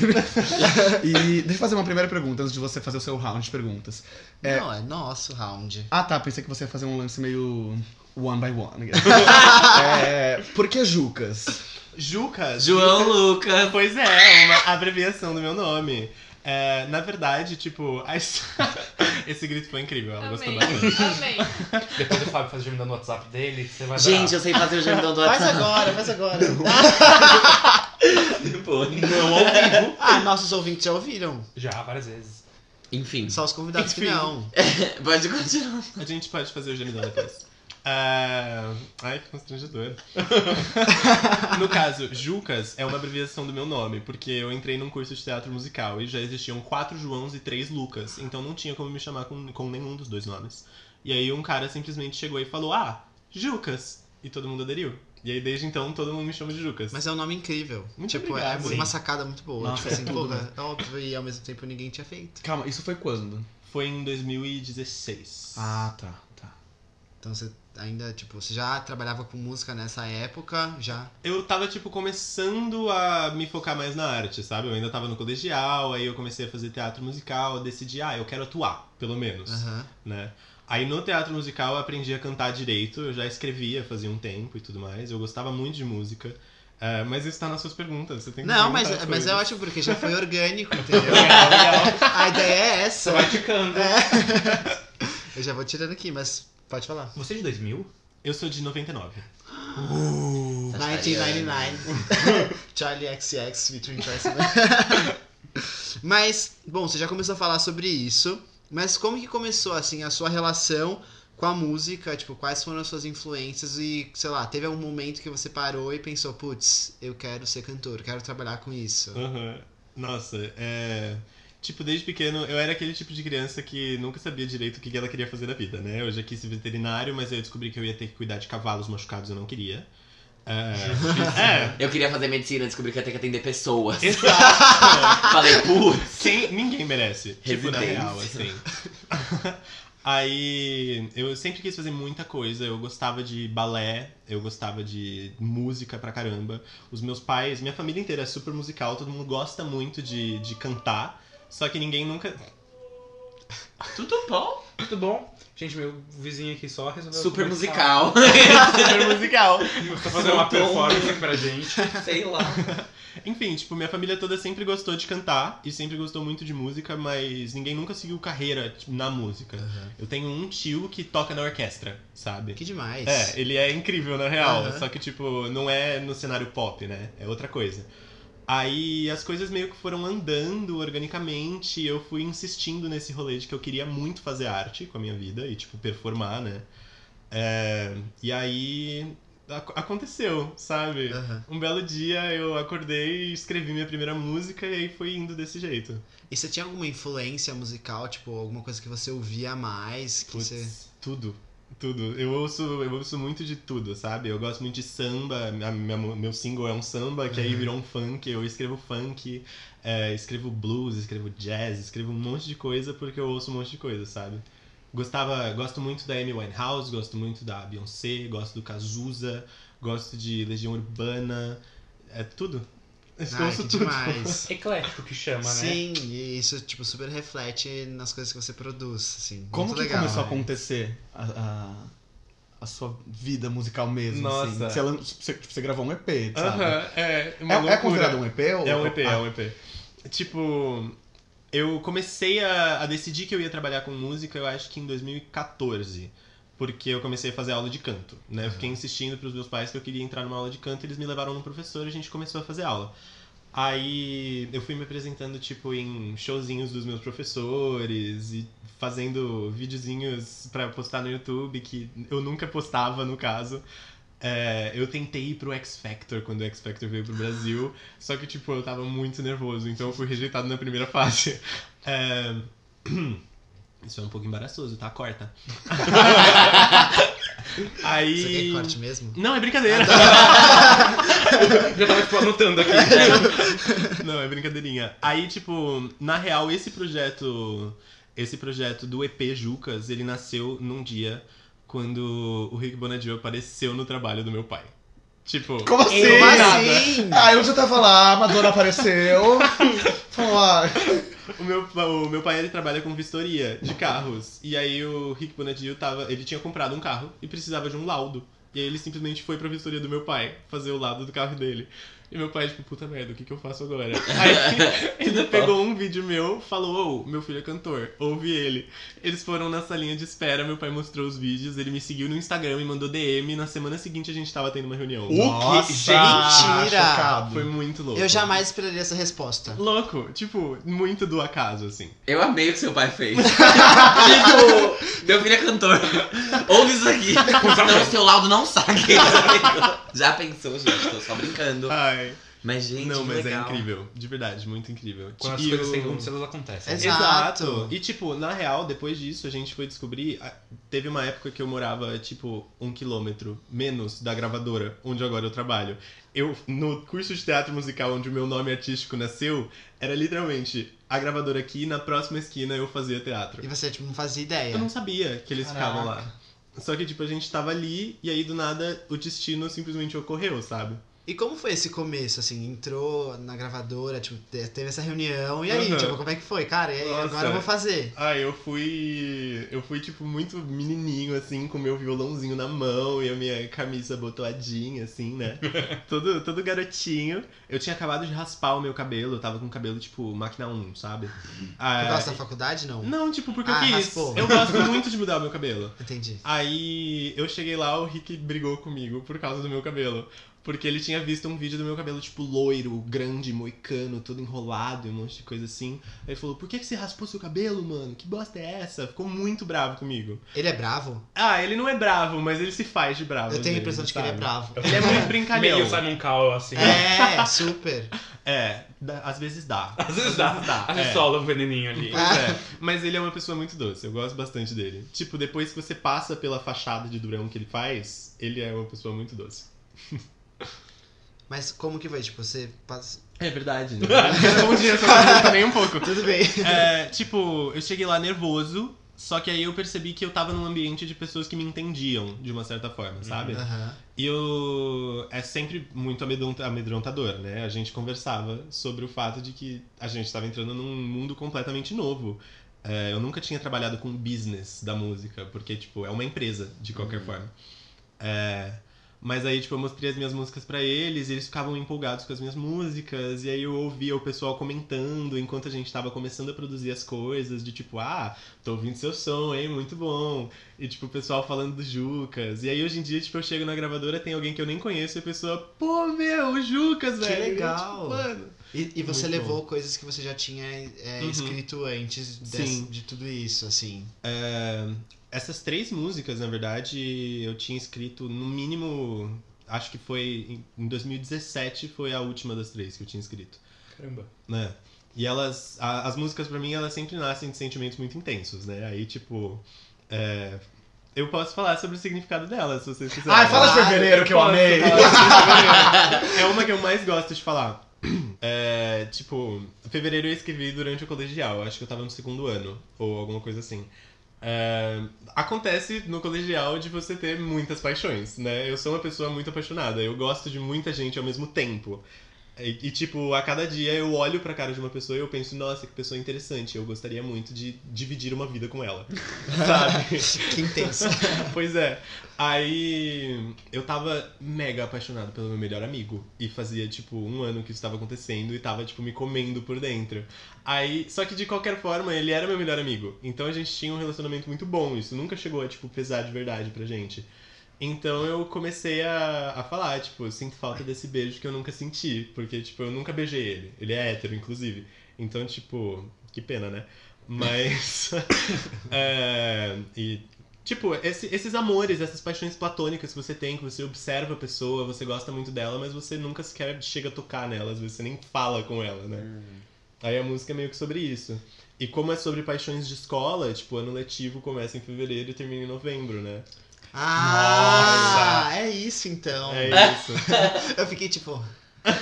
e deixa eu fazer uma primeira pergunta antes de você fazer o seu round de perguntas. É- Não, é nosso round. Ah, tá. Pensei que você ia fazer um lance meio one by one. é, por que Jucas? Jucas. João Lucas. Pois é, uma abreviação do meu nome. É, na verdade, tipo, a esse grito foi incrível, ela gostou Amei, bastante. amei. Depois o Fábio faz o gemidão no WhatsApp dele, você vai dar. Gente, eu sei fazer o gemidão do Faz WhatsApp. agora, faz agora. Depois. Não ao vivo. ah, nossos ouvintes já ouviram. Já, várias vezes. Enfim, Só os convidados que Enfim. não. pode continuar. A gente pode fazer o gemidão depois. Ah, Ai, que constrangedor. no caso, Jucas é uma abreviação do meu nome, porque eu entrei num curso de teatro musical e já existiam quatro Joãos e três Lucas, então não tinha como me chamar com, com nenhum dos dois nomes. E aí um cara simplesmente chegou e falou: Ah, Jucas! E todo mundo aderiu. E aí desde então todo mundo me chama de Jucas. Mas é um nome incrível. Muito tipo, obrigado. é uma sacada muito boa. Nossa, tipo assim, é tudo, porra, é óbvio e ao mesmo tempo ninguém tinha feito. Calma, isso foi quando? Foi em 2016. Ah, tá, tá. Então você ainda, tipo, você já trabalhava com música nessa época, já. Eu tava, tipo, começando a me focar mais na arte, sabe? Eu ainda tava no colegial, aí eu comecei a fazer teatro musical, eu decidi, ah, eu quero atuar, pelo menos, Aham. né? Aí no teatro musical eu aprendi a cantar direito, eu já escrevia fazia um tempo e tudo mais, eu gostava muito de música. É, mas isso tá nas suas perguntas, você tem que Não, mas, mas é coisas. ótimo porque já foi orgânico, entendeu? Legal, legal. A ideia é essa. Você vai ticando. Eu já vou tirando aqui, mas pode falar. Você é de 2000? Eu sou de 99. Uh, Sagitariano. 1999. Charlie XX featuring Van- Mas, bom, você já começou a falar sobre isso. Mas como que começou, assim, a sua relação com a música? Tipo, quais foram as suas influências? E, sei lá, teve algum momento que você parou e pensou, putz, eu quero ser cantor, quero trabalhar com isso. Aham. Nossa, é. Tipo, desde pequeno, eu era aquele tipo de criança que nunca sabia direito o que ela queria fazer da vida, né? Eu já quis ser veterinário, mas eu descobri que eu ia ter que cuidar de cavalos machucados, eu não queria. É, Eu queria fazer medicina, descobri que ia ter que atender pessoas. é exato. Falei, putz. Ninguém merece. Tipo, na real, assim. Aí eu sempre quis fazer muita coisa. Eu gostava de balé, eu gostava de música pra caramba. Os meus pais, minha família inteira é super musical, todo mundo gosta muito de, de cantar. Só que ninguém nunca. Tudo bom? Tudo bom? Gente, meu vizinho aqui só resolveu. Super musical. super musical. Tá fazendo uma performance pra gente. Sei lá. Enfim, tipo, minha família toda sempre gostou de cantar e sempre gostou muito de música, mas ninguém nunca seguiu carreira tipo, na música. Eu tenho um tio que toca na orquestra, sabe? Que demais. É, ele é incrível na real, Aham. só que tipo, não é no cenário pop, né? É outra coisa. Aí as coisas meio que foram andando organicamente, eu fui insistindo nesse rolê de que eu queria muito fazer arte com a minha vida e tipo performar, né? É, e aí ac- aconteceu, sabe? Aham. Um belo dia eu acordei e escrevi minha primeira música e aí foi indo desse jeito. E você tinha alguma influência musical, tipo, alguma coisa que você ouvia mais? Que Putz, você... tudo. Tudo. Eu ouço, eu ouço muito de tudo, sabe? Eu gosto muito de samba. minha mu- meu single é um samba, que aí virou um funk. Eu escrevo funk, é, escrevo blues, escrevo jazz, escrevo um monte de coisa porque eu ouço um monte de coisa, sabe? Gostava, gosto muito da Amy Winehouse, gosto muito da Beyoncé, gosto do Cazuza, gosto de Legião Urbana, é tudo. Eu ouço tudo. demais. Eclético que chama, né? Sim, e isso, tipo, super reflete nas coisas que você produz, assim. como muito que legal, começou a né? acontecer a, a, a sua vida musical mesmo? assim? Nossa. Você, lan- você, tipo, você gravou um EP, sabe? Aham, é, uma É, é considerado um EP? Ou... É um EP, Ah, é um EP. Tipo, eu comecei a, a decidir que eu ia trabalhar com música, eu acho que em 2014. Porque eu comecei a fazer aula de canto, né? Eu fiquei insistindo pros meus pais que eu queria entrar numa aula de canto, eles me levaram no professor e a gente começou a fazer aula. Aí eu fui me apresentando, tipo, em showzinhos dos meus professores e fazendo videozinhos pra postar no YouTube, que eu nunca postava, no caso. É, eu tentei ir pro X Factor quando o X Factor veio pro Brasil, só que, tipo, eu tava muito nervoso, então eu fui rejeitado na primeira fase. É, Isso é um pouco embaraçoso, tá? Corta. Aí. Você quer corte mesmo? Não, é brincadeira. Já tava tipo, anotando aqui. Não, é brincadeirinha. Aí, tipo, na real, esse projeto. Esse projeto do EP Jucas, ele nasceu num dia quando o Rick Bonadio apareceu no trabalho do meu pai. Tipo. Como assim? Como assim? Ah, eu já tava lá, a Madonna apareceu. Falou, ah, O meu, o meu pai ele trabalha com vistoria de carros. E aí o Rick Bonadio tava. Ele tinha comprado um carro e precisava de um laudo. E aí ele simplesmente foi pra vistoria do meu pai fazer o laudo do carro dele. E meu pai, tipo, puta merda, o que, que eu faço agora? Aí ele pegou um vídeo meu, falou, ô, meu filho é cantor, ouve ele. Eles foram na salinha de espera, meu pai mostrou os vídeos, ele me seguiu no Instagram e mandou DM. Na semana seguinte a gente tava tendo uma reunião. o Nossa, que? Mentira. chocado. Foi muito louco. Eu jamais esperaria essa resposta. Louco, tipo, muito do acaso, assim. Eu amei o que seu pai fez. tipo, meu filho é cantor. Ouve isso aqui. Não, seu laudo não sabe. Já pensou, gente? Tô só brincando. Ai. Mas, gente, Não, mas legal. é incrível. De verdade, muito incrível. Quando as E coisas têm que acontecer, elas acontecem. Exato. E tipo, na real, depois disso, a gente foi descobrir. Teve uma época que eu morava, tipo, um quilômetro menos da gravadora, onde agora eu trabalho. Eu, no curso de teatro musical, onde o meu nome artístico nasceu, era literalmente a gravadora aqui, na próxima esquina eu fazia teatro. E você, tipo, não fazia ideia. Eu não sabia que eles Caraca. ficavam lá. Só que, tipo, a gente tava ali e aí do nada o destino simplesmente ocorreu, sabe? E como foi esse começo, assim? Entrou na gravadora, tipo, te- teve essa reunião, e aí, Aham. tipo, como é que foi? Cara, e aí, Nossa. agora eu vou fazer. Ah, eu fui. Eu fui, tipo, muito menininho, assim, com meu violãozinho na mão e a minha camisa botoadinha, assim, né? todo, todo garotinho. Eu tinha acabado de raspar o meu cabelo, eu tava com o cabelo, tipo, máquina 1, sabe? Você Ah, gosta da faculdade? Não. Não, tipo, porque Ah, eu quis. raspou. Eu gosto muito de mudar o meu cabelo. Entendi. Aí eu cheguei lá, o Rick brigou comigo por causa do meu cabelo. Porque ele tinha visto um vídeo do meu cabelo, tipo, loiro, grande, moicano, todo enrolado e um monte de coisa assim. Aí ele falou, por que, que você raspou seu cabelo, mano? Que bosta é essa? Ficou muito bravo comigo. Ele é bravo? Ah, ele não é bravo, mas ele se faz de bravo. Eu tenho a impressão de que ele é bravo. Ele é muito brincalhão. Meio Simon Cowell, assim. É, super. É, dá- às vezes dá. Às vezes dá. Às vezes é. sola um veneninho ali. Pois é, mas ele é uma pessoa muito doce, eu gosto bastante dele. Tipo, depois que você passa pela fachada de durão que ele faz, ele é uma pessoa muito doce. Mas como que foi? Tipo, você passa... É verdade, né? Eu não respondi essa pergunta nem um pouco. Tudo bem. É, tipo, eu cheguei lá nervoso, só que aí eu percebi que eu tava num ambiente de pessoas que me entendiam de uma certa forma, sabe? Aham. E eu. É sempre muito amedronta- amedrontador, né? A gente conversava sobre o fato de que a gente estava entrando num mundo completamente novo. É, eu nunca tinha trabalhado com business da música, porque, tipo, é uma empresa, de qualquer forma. É, mas aí, tipo, eu mostrei as minhas músicas pra eles, e eles ficavam empolgados com as minhas músicas, e aí eu ouvia o pessoal comentando enquanto a gente tava começando a produzir as coisas, de tipo, ah, tô ouvindo seu som, hein, muito bom. E, tipo, o pessoal falando do Jucas. E aí, hoje em dia, tipo, eu chego na gravadora, tem alguém que eu nem conheço, e a pessoa, pô, meu, o Jucas, Que velho. E eu, legal. tipo, mano. E, e você Muito levou coisas que você já tinha é, Uhum. escrito antes Sim. de tudo isso, assim. É, essas três músicas, na verdade, eu tinha escrito no mínimo. Acho que foi em em 2017 foi a última das três que eu tinha escrito, Caramba. né? E elas, a- as músicas pra mim, elas sempre nascem de sentimentos muito intensos, né? Aí tipo, é, eu posso falar sobre o significado delas, se vocês quiserem. Ai, fala de fevereiro que eu Posso amei. É uma que eu mais gosto de falar. É, tipo, fevereiro eu escrevi durante o colegial, acho que eu tava no segundo ano, ou alguma coisa assim. É, acontece no colegial de você ter muitas paixões, né? Eu sou uma pessoa muito apaixonada, eu gosto de muita gente ao mesmo tempo. E, e, tipo, a cada dia eu olho pra cara de uma pessoa e eu penso, nossa, que pessoa interessante, eu gostaria muito de dividir uma vida com ela. Sabe? Que intenso. Pois é. Aí eu tava mega apaixonado pelo meu melhor amigo. E fazia, tipo, um ano que isso tava acontecendo e tava, tipo, me comendo por dentro. Aí, só que de qualquer forma, ele era meu melhor amigo. Então a gente tinha um relacionamento muito bom. Isso nunca chegou a, tipo, pesar de verdade pra gente. Então eu comecei a, a falar, tipo, eu sinto falta desse beijo que eu nunca senti. Porque, tipo, eu nunca beijei ele. Ele é hétero, inclusive. Então, tipo, que pena, né? Mas. é, e Tipo, esse- esses amores, essas paixões platônicas que você tem, que você observa a pessoa, você gosta muito dela, mas você nunca sequer chega a tocar nela, às vezes você nem fala com ela, né? Aí a música é meio que sobre isso. E como é sobre paixões de escola, tipo, o ano letivo começa em fevereiro e termina em novembro, né? Ah, é isso então. É isso. Eu fiquei tipo,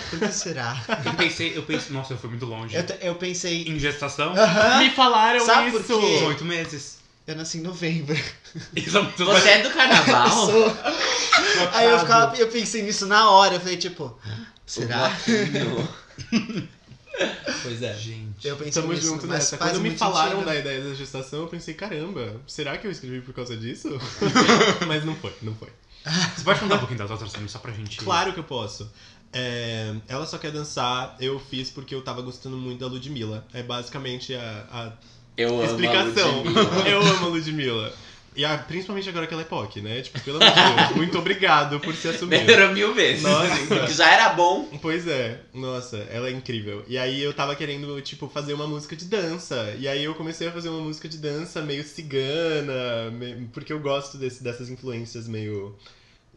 por que será? Eu pensei, eu pensei, nossa, eu fui muito longe. Eu, eu pensei, Em gestação, Me falaram Sabe por isso! quê? uns oito meses. eu nasci em novembro. É Você é do carnaval? Sou. Aí eu, ficava, eu pensei nisso na hora, eu falei tipo, será? Pois é. Gente. Eu pensei Tamo nisso, junto nessa. Quando me falaram sentido. da ideia da gestação, eu pensei, caramba, será que eu escrevi por causa disso? Mas não foi, não foi. Você pode contar um pouquinho das outras só pra gente. Claro que eu posso. É, ela só quer dançar, eu fiz porque eu tava gostando muito da Ludmilla. É basicamente a, a Eu amo explicação. a Ludmilla. eu amo a Ludmilla. E a- principalmente agora que ela é POC, né? Tipo, pelo amor de Deus, muito obrigado por se assumir. Melhorou mil vezes. Nossa. Que já era bom. Pois é, nossa, ela é incrível. E aí eu tava querendo, tipo, fazer uma música de dança. E aí eu comecei a fazer uma música de dança meio cigana, me- porque eu gosto desse- dessas influências meio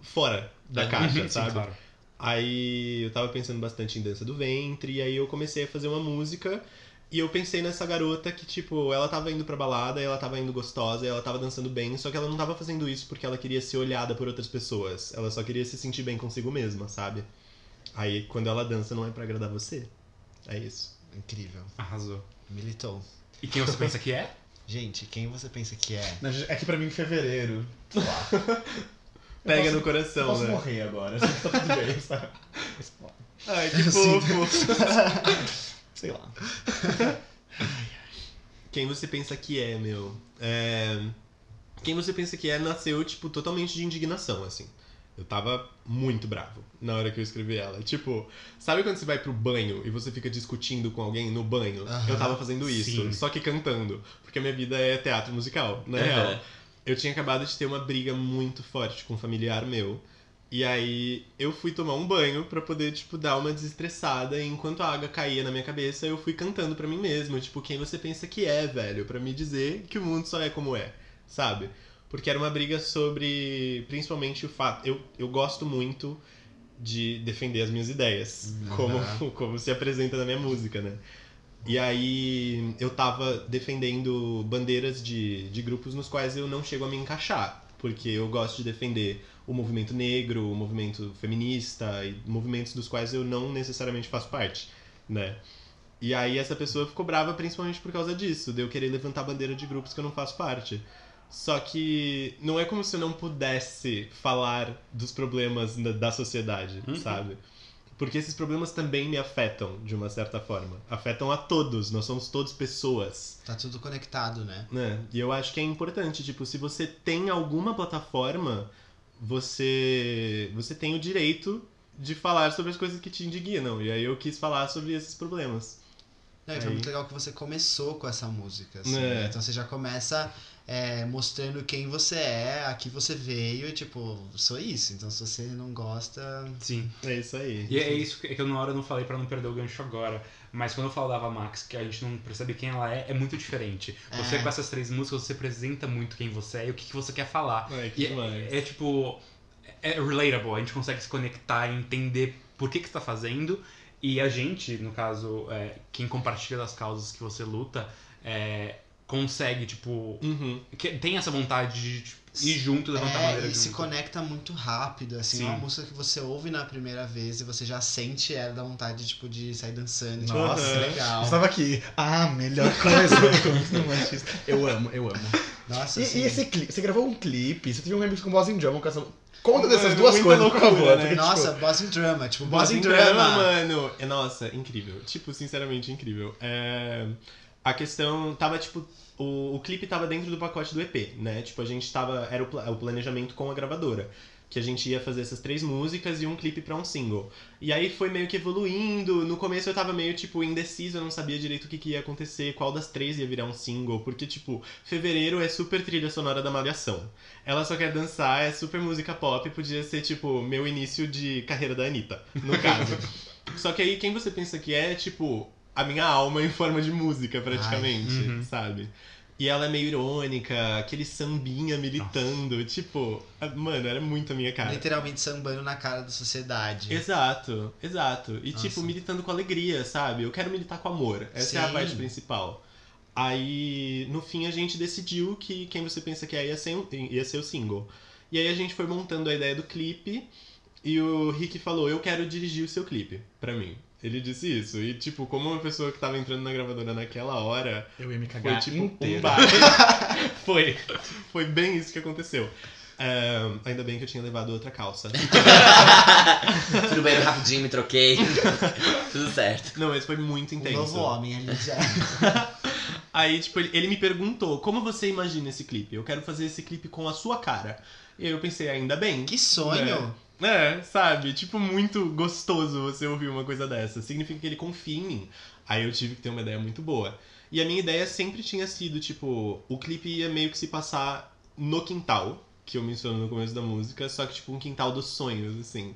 fora da caixa, Sim, sabe? claro. Aí eu tava pensando bastante em dança do ventre, e aí eu comecei a fazer uma música. E eu pensei nessa garota que, tipo, ela tava indo pra balada, e ela tava indo gostosa, e ela tava dançando bem, só que ela não tava fazendo isso porque ela queria ser olhada por outras pessoas. Ela só queria se sentir bem consigo mesma, sabe? Aí quando ela dança não é pra agradar você. É isso. Incrível, Arrasou. militou. E quem você pensa que é? Gente, quem você pensa que é? É que pra mim, fevereiro. Pega posso- no Eu coração, posso né? morrer agora, tá tudo bem, sabe? Ai, que fofo. Sei lá. Quem você pensa que é, meu? É... Quem você pensa que é nasceu, tipo, totalmente de indignação, assim. Eu tava muito bravo na hora que eu escrevi ela. Tipo, sabe quando você vai pro banho e você fica discutindo com alguém no banho? Aham. Eu tava fazendo isso, Sim. só que cantando. Porque a minha vida é teatro musical, na Aham. real. Eu tinha acabado de ter uma briga muito forte com um familiar meu. E aí eu fui tomar um banho pra poder, tipo, dar uma desestressada. E enquanto a água caía na minha cabeça, eu fui cantando pra mim mesmo. Tipo, quem você pensa que é, velho? Pra me dizer que o mundo só é como é, sabe? Porque era uma briga sobre, principalmente, o fato... Eu, eu gosto muito de defender as minhas ideias. Como, como se apresenta na minha música, né? E aí eu tava defendendo bandeiras de, de grupos nos quais eu não chego a me encaixar. Porque eu gosto de defender o movimento negro, o movimento feminista e movimentos dos quais eu não necessariamente faço parte, né? E aí essa pessoa ficou brava principalmente por causa disso, de eu querer levantar bandeira de grupos que eu não faço parte. Só que não é como se eu não pudesse falar dos problemas da, da sociedade, sabe? Porque esses problemas também me afetam, de uma certa forma. Afetam a todos, nós somos todos pessoas. Tá tudo conectado, né? Né? E eu acho que é importante, tipo, se você tem alguma plataforma, você você tem o direito de falar sobre as coisas que te indignam. E aí eu quis falar sobre esses problemas. E foi muito legal que você começou com essa música. assim, É. né? Então você já começa é, mostrando quem você é, aqui você veio, e tipo, sou isso. Então se você não gosta. Sim. É isso aí. E é isso que que eu na hora eu não falei pra não perder o gancho agora. Mas quando eu falo da Ava Max, que a gente não percebe quem ela é, é muito diferente. Você É. com essas três músicas, você apresenta muito quem você é e o que, que você quer falar. Ai, que E é, é tipo. É relatable, a gente consegue se conectar e entender por que, que você tá fazendo. E a gente, no caso, é, quem compartilha das causas que você luta, é, consegue, tipo. Uhum. que- tem essa vontade de tipo, ir junto e levantar a É, bandeira e se junto. conecta muito rápido, assim, Sim. é uma música que você ouve na primeira vez e você já sente ela, dá vontade, tipo, de sair dançando. Tipo, Nossa. que legal. Estava aqui. Ah, melhor coisa. Eu amo, eu amo. Nossa, E, assim, e esse clipe? Você gravou um clipe, você teve um remix com Boss in Drum, com essa... Conta Mano, dessas duas coisas, por loucura, favor. né? porque, Nossa, tipo, Boss in Drama, tipo, Boss, Boss in in Drama. Drama, mano. É, Nossa, incrível. Tipo, sinceramente, incrível. É, A questão tava, tipo. O, o clipe tava dentro do pacote do EP, né? Tipo, a gente tava. Era o, o planejamento com a gravadora. Que a gente ia fazer essas três músicas e um clipe pra um single. E aí foi meio que evoluindo. No começo eu tava meio, tipo, indeciso, eu não sabia direito o que, que ia acontecer, qual das três ia virar um single. Porque, tipo, fevereiro é super trilha sonora da Malhação. Ela só quer dançar, é super música pop, podia ser, tipo, meu início de carreira da Anitta, no caso. Só que aí quem você pensa que é, tipo, a minha alma em forma de música, praticamente, uhum. sabe? E ela é meio irônica, aquele sambinha militando, tipo, a- mano, era muito a minha cara. Literalmente sambando na cara da sociedade. Exato, exato. E Nossa. tipo, militando com alegria, sabe? Eu quero militar com amor. Essa é a Sim. parte principal. Aí, no fim, a gente decidiu que quem você pensa que é ia ser, ia ser o single. E aí a gente foi montando a ideia do clipe e o Rick falou: Eu quero dirigir o seu clipe, pra mim. Ele disse isso. E, tipo, como uma pessoa que tava entrando na gravadora naquela hora, Eu ia me foi cagar tipo inteiro. um baile. foi. Foi bem isso que aconteceu. Ainda bem que eu tinha levado outra calça. Fui no banheiro rapidinho, me troquei. Tudo certo. Não, mas foi muito Um intenso. novo homem ali já. Aí, tipo, ele, ele me perguntou, como você imagina esse clipe? Eu quero fazer esse clipe com a sua cara. E aí eu pensei, ainda bem. Que sonho! É, sabe? Tipo, muito gostoso você ouvir uma coisa dessa. Significa que ele confia em mim. Aí eu tive que ter uma ideia muito boa. E a minha ideia sempre tinha sido, tipo, o clipe ia meio que se passar no quintal, que eu menciono no começo da música, só que tipo um quintal dos sonhos, assim.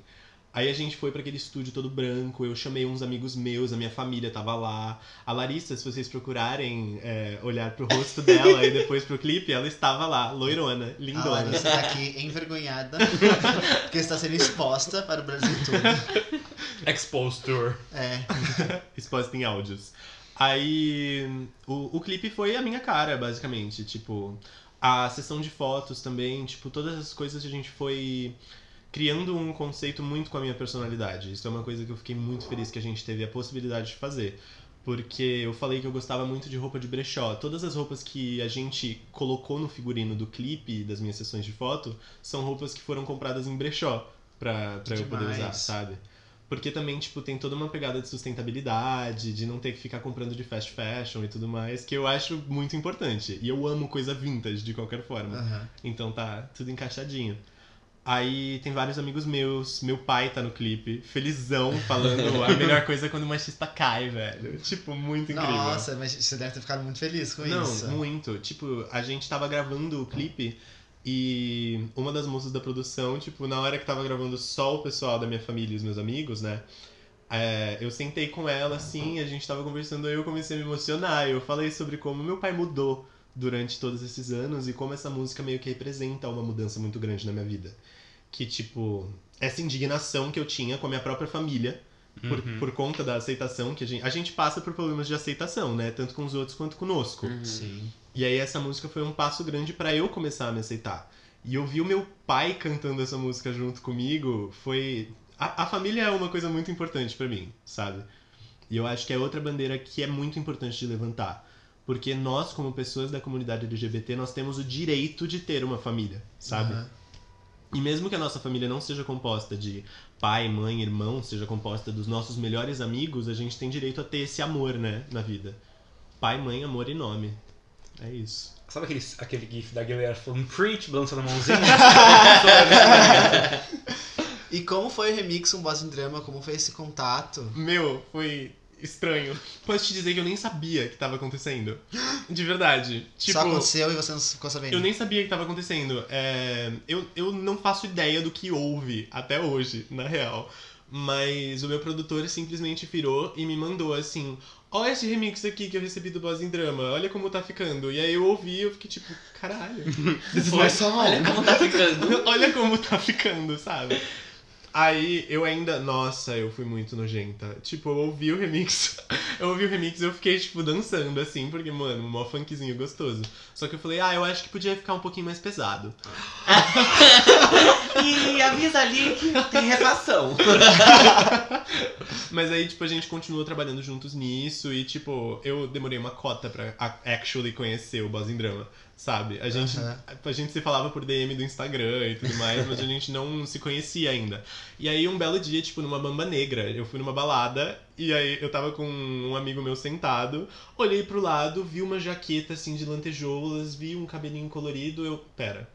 Aí a gente foi pra aquele estúdio todo branco, eu chamei uns amigos meus, a minha família tava lá. A Larissa, se vocês procurarem é, olhar pro rosto dela e depois pro clipe, ela estava lá, loirona, A lindona. Larissa tá aqui envergonhada, porque está sendo exposta para o Brasil todo. Exposed Tour. É. exposta em áudios. Aí o, o clipe foi a minha cara, basicamente. Tipo, a sessão de fotos também, tipo, todas as coisas que a gente foi criando um conceito muito com a minha personalidade. Isso é uma coisa que eu fiquei muito feliz que a gente teve a possibilidade de fazer. Porque eu falei que eu gostava muito de roupa de brechó. Todas as roupas que a gente colocou no figurino do clipe das minhas sessões de foto são roupas que foram compradas em brechó pra, pra eu poder usar, sabe? Porque também, tipo, tem toda uma pegada de sustentabilidade, de não ter que ficar comprando de fast fashion e tudo mais, que eu acho muito importante. E eu amo coisa vintage, de qualquer forma. Aham. Então tá tudo encaixadinho. Aí tem vários amigos meus, meu pai tá no clipe, felizão, falando a melhor coisa é quando o machista cai, velho. Tipo, muito incrível. Nossa, mas você deve ter ficado muito feliz com Não, isso. muito. Tipo, a gente tava gravando o clipe e uma das moças da produção, tipo, na hora que tava gravando só o pessoal da minha família e os meus amigos, né? é, eu sentei com ela assim, a gente tava conversando, aí eu comecei a me emocionar. Eu falei sobre como meu pai mudou durante todos esses anos e como essa música meio que representa uma mudança muito grande na minha vida. Que, tipo, essa indignação que eu tinha com a minha própria família, por, Uhum. por conta da aceitação que a gente. A gente passa por problemas de aceitação, né? Tanto com os outros quanto conosco. Uhum. Sim. E aí essa música foi um passo grande pra eu começar a me aceitar. E ouvir o meu pai cantando essa música junto comigo foi. A, a família é uma coisa muito importante pra mim, sabe? E eu acho que é outra bandeira que é muito importante de levantar. Porque nós, como pessoas da comunidade LGBT, nós temos o direito de ter uma família, sabe? Aham. E mesmo que a nossa família não seja composta de pai, mãe, irmão, seja composta dos nossos melhores amigos, a gente tem direito a ter esse amor, né, na vida. Pai, mãe, amor e nome. É isso. Sabe aquele, aquele gif da galera falando preach, balançando a mãozinha? E como foi o remix Um Boss em Drama? Como foi esse contato? Meu, foi estranho. Posso te dizer que eu nem sabia que tava acontecendo. De verdade. Tipo, Só aconteceu e você não ficou sabendo? eu nem sabia que tava acontecendo. É, eu, eu não faço ideia do que houve até hoje, na real. Mas o meu produtor simplesmente virou e me mandou assim: Olha esse remix aqui que eu recebi do Boss em Drama, olha como tá ficando. E aí eu ouvi e eu fiquei tipo, caralho. My song. Olha como tá ficando. Olha como tá ficando, sabe? Aí eu ainda. Nossa, eu fui muito nojenta. Tipo, eu ouvi o remix. Eu ouvi o remix e eu fiquei, tipo, dançando assim, porque, mano, mó funkzinho gostoso. Só que eu falei, ah, eu acho que podia ficar um pouquinho mais pesado. E avisa ali que tem refação. Mas aí, tipo, a gente continuou trabalhando juntos nisso e, tipo, eu demorei uma cota pra actually conhecer o Boss em Drama, sabe? A gente, Aham. a gente se falava por DM do Instagram e tudo mais, mas a gente não se conhecia ainda. E aí, um belo dia, tipo, numa bamba negra, eu fui numa balada e aí eu tava com um amigo meu sentado, olhei pro lado, vi uma jaqueta, assim, de lantejoulas, vi um cabelinho colorido, eu... Pera...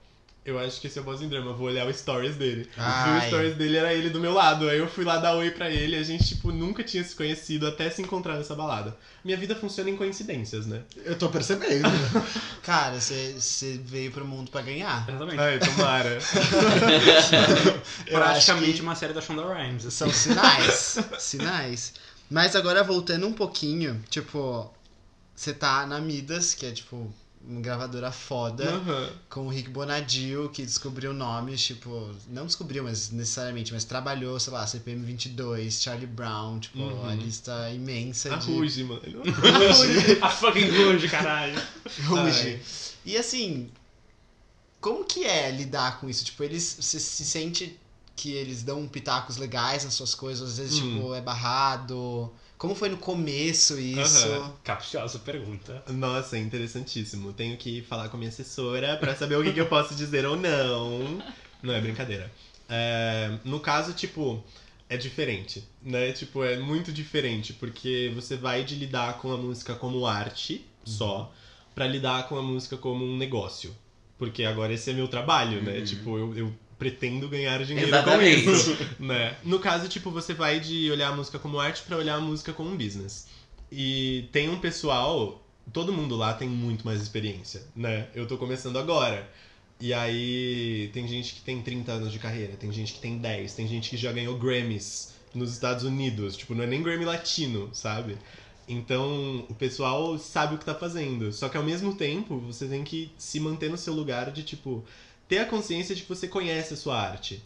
Eu acho que esse é o Boss em Drama, eu vou olhar o stories dele. Vi o Ai. stories dele, era ele do meu lado. Aí eu fui lá dar oi pra ele, a gente, tipo, nunca tinha se conhecido até se encontrar nessa balada. Minha vida funciona em coincidências, né? Eu tô percebendo. Cara, você veio pro mundo pra ganhar. Exatamente. Ai, tomara. Praticamente que uma série da Shonda Rhimes. assim. São sinais. sinais. Mas agora voltando um pouquinho, tipo, você tá na Midas, que é tipo gravadora foda, Aham. com o Rick Bonadio, que descobriu nomes, tipo, não descobriu, mas necessariamente, mas trabalhou, sei lá, CPM 22, Charlie Brown, tipo, Uhum. a lista imensa A de Ruge, mano. A fucking Ruge, caralho. Ruge. E assim, como que é lidar com isso? Tipo, eles você se sente que eles dão pitacos legais nas suas coisas, às vezes, Hum. tipo, é barrado. Como foi no começo isso? Aham. Capciosa pergunta. Nossa, é interessantíssimo. Tenho que falar com a minha assessora pra saber o que, que eu posso dizer ou não. Não é brincadeira. É, no caso, tipo, é diferente, né? Tipo, é muito diferente, porque você vai de lidar com a música como arte só, pra lidar com a música como um negócio. Porque agora esse é meu trabalho, né? Uhum. Tipo, eu, eu pretendo ganhar dinheiro Exatamente. com isso. né? No caso, tipo, você vai de olhar a música como arte pra olhar a música como um business. E tem um pessoal, todo mundo lá tem muito mais experiência, né? Eu tô começando agora. E aí tem gente que tem 30 anos de carreira, tem gente que tem 10, tem gente que já ganhou Grammys nos Estados Unidos, tipo, não é nem Grammy latino, sabe? Então, o pessoal sabe o que tá fazendo. Só que ao mesmo tempo, você tem que se manter no seu lugar de, tipo, ter a consciência de que você conhece a sua arte.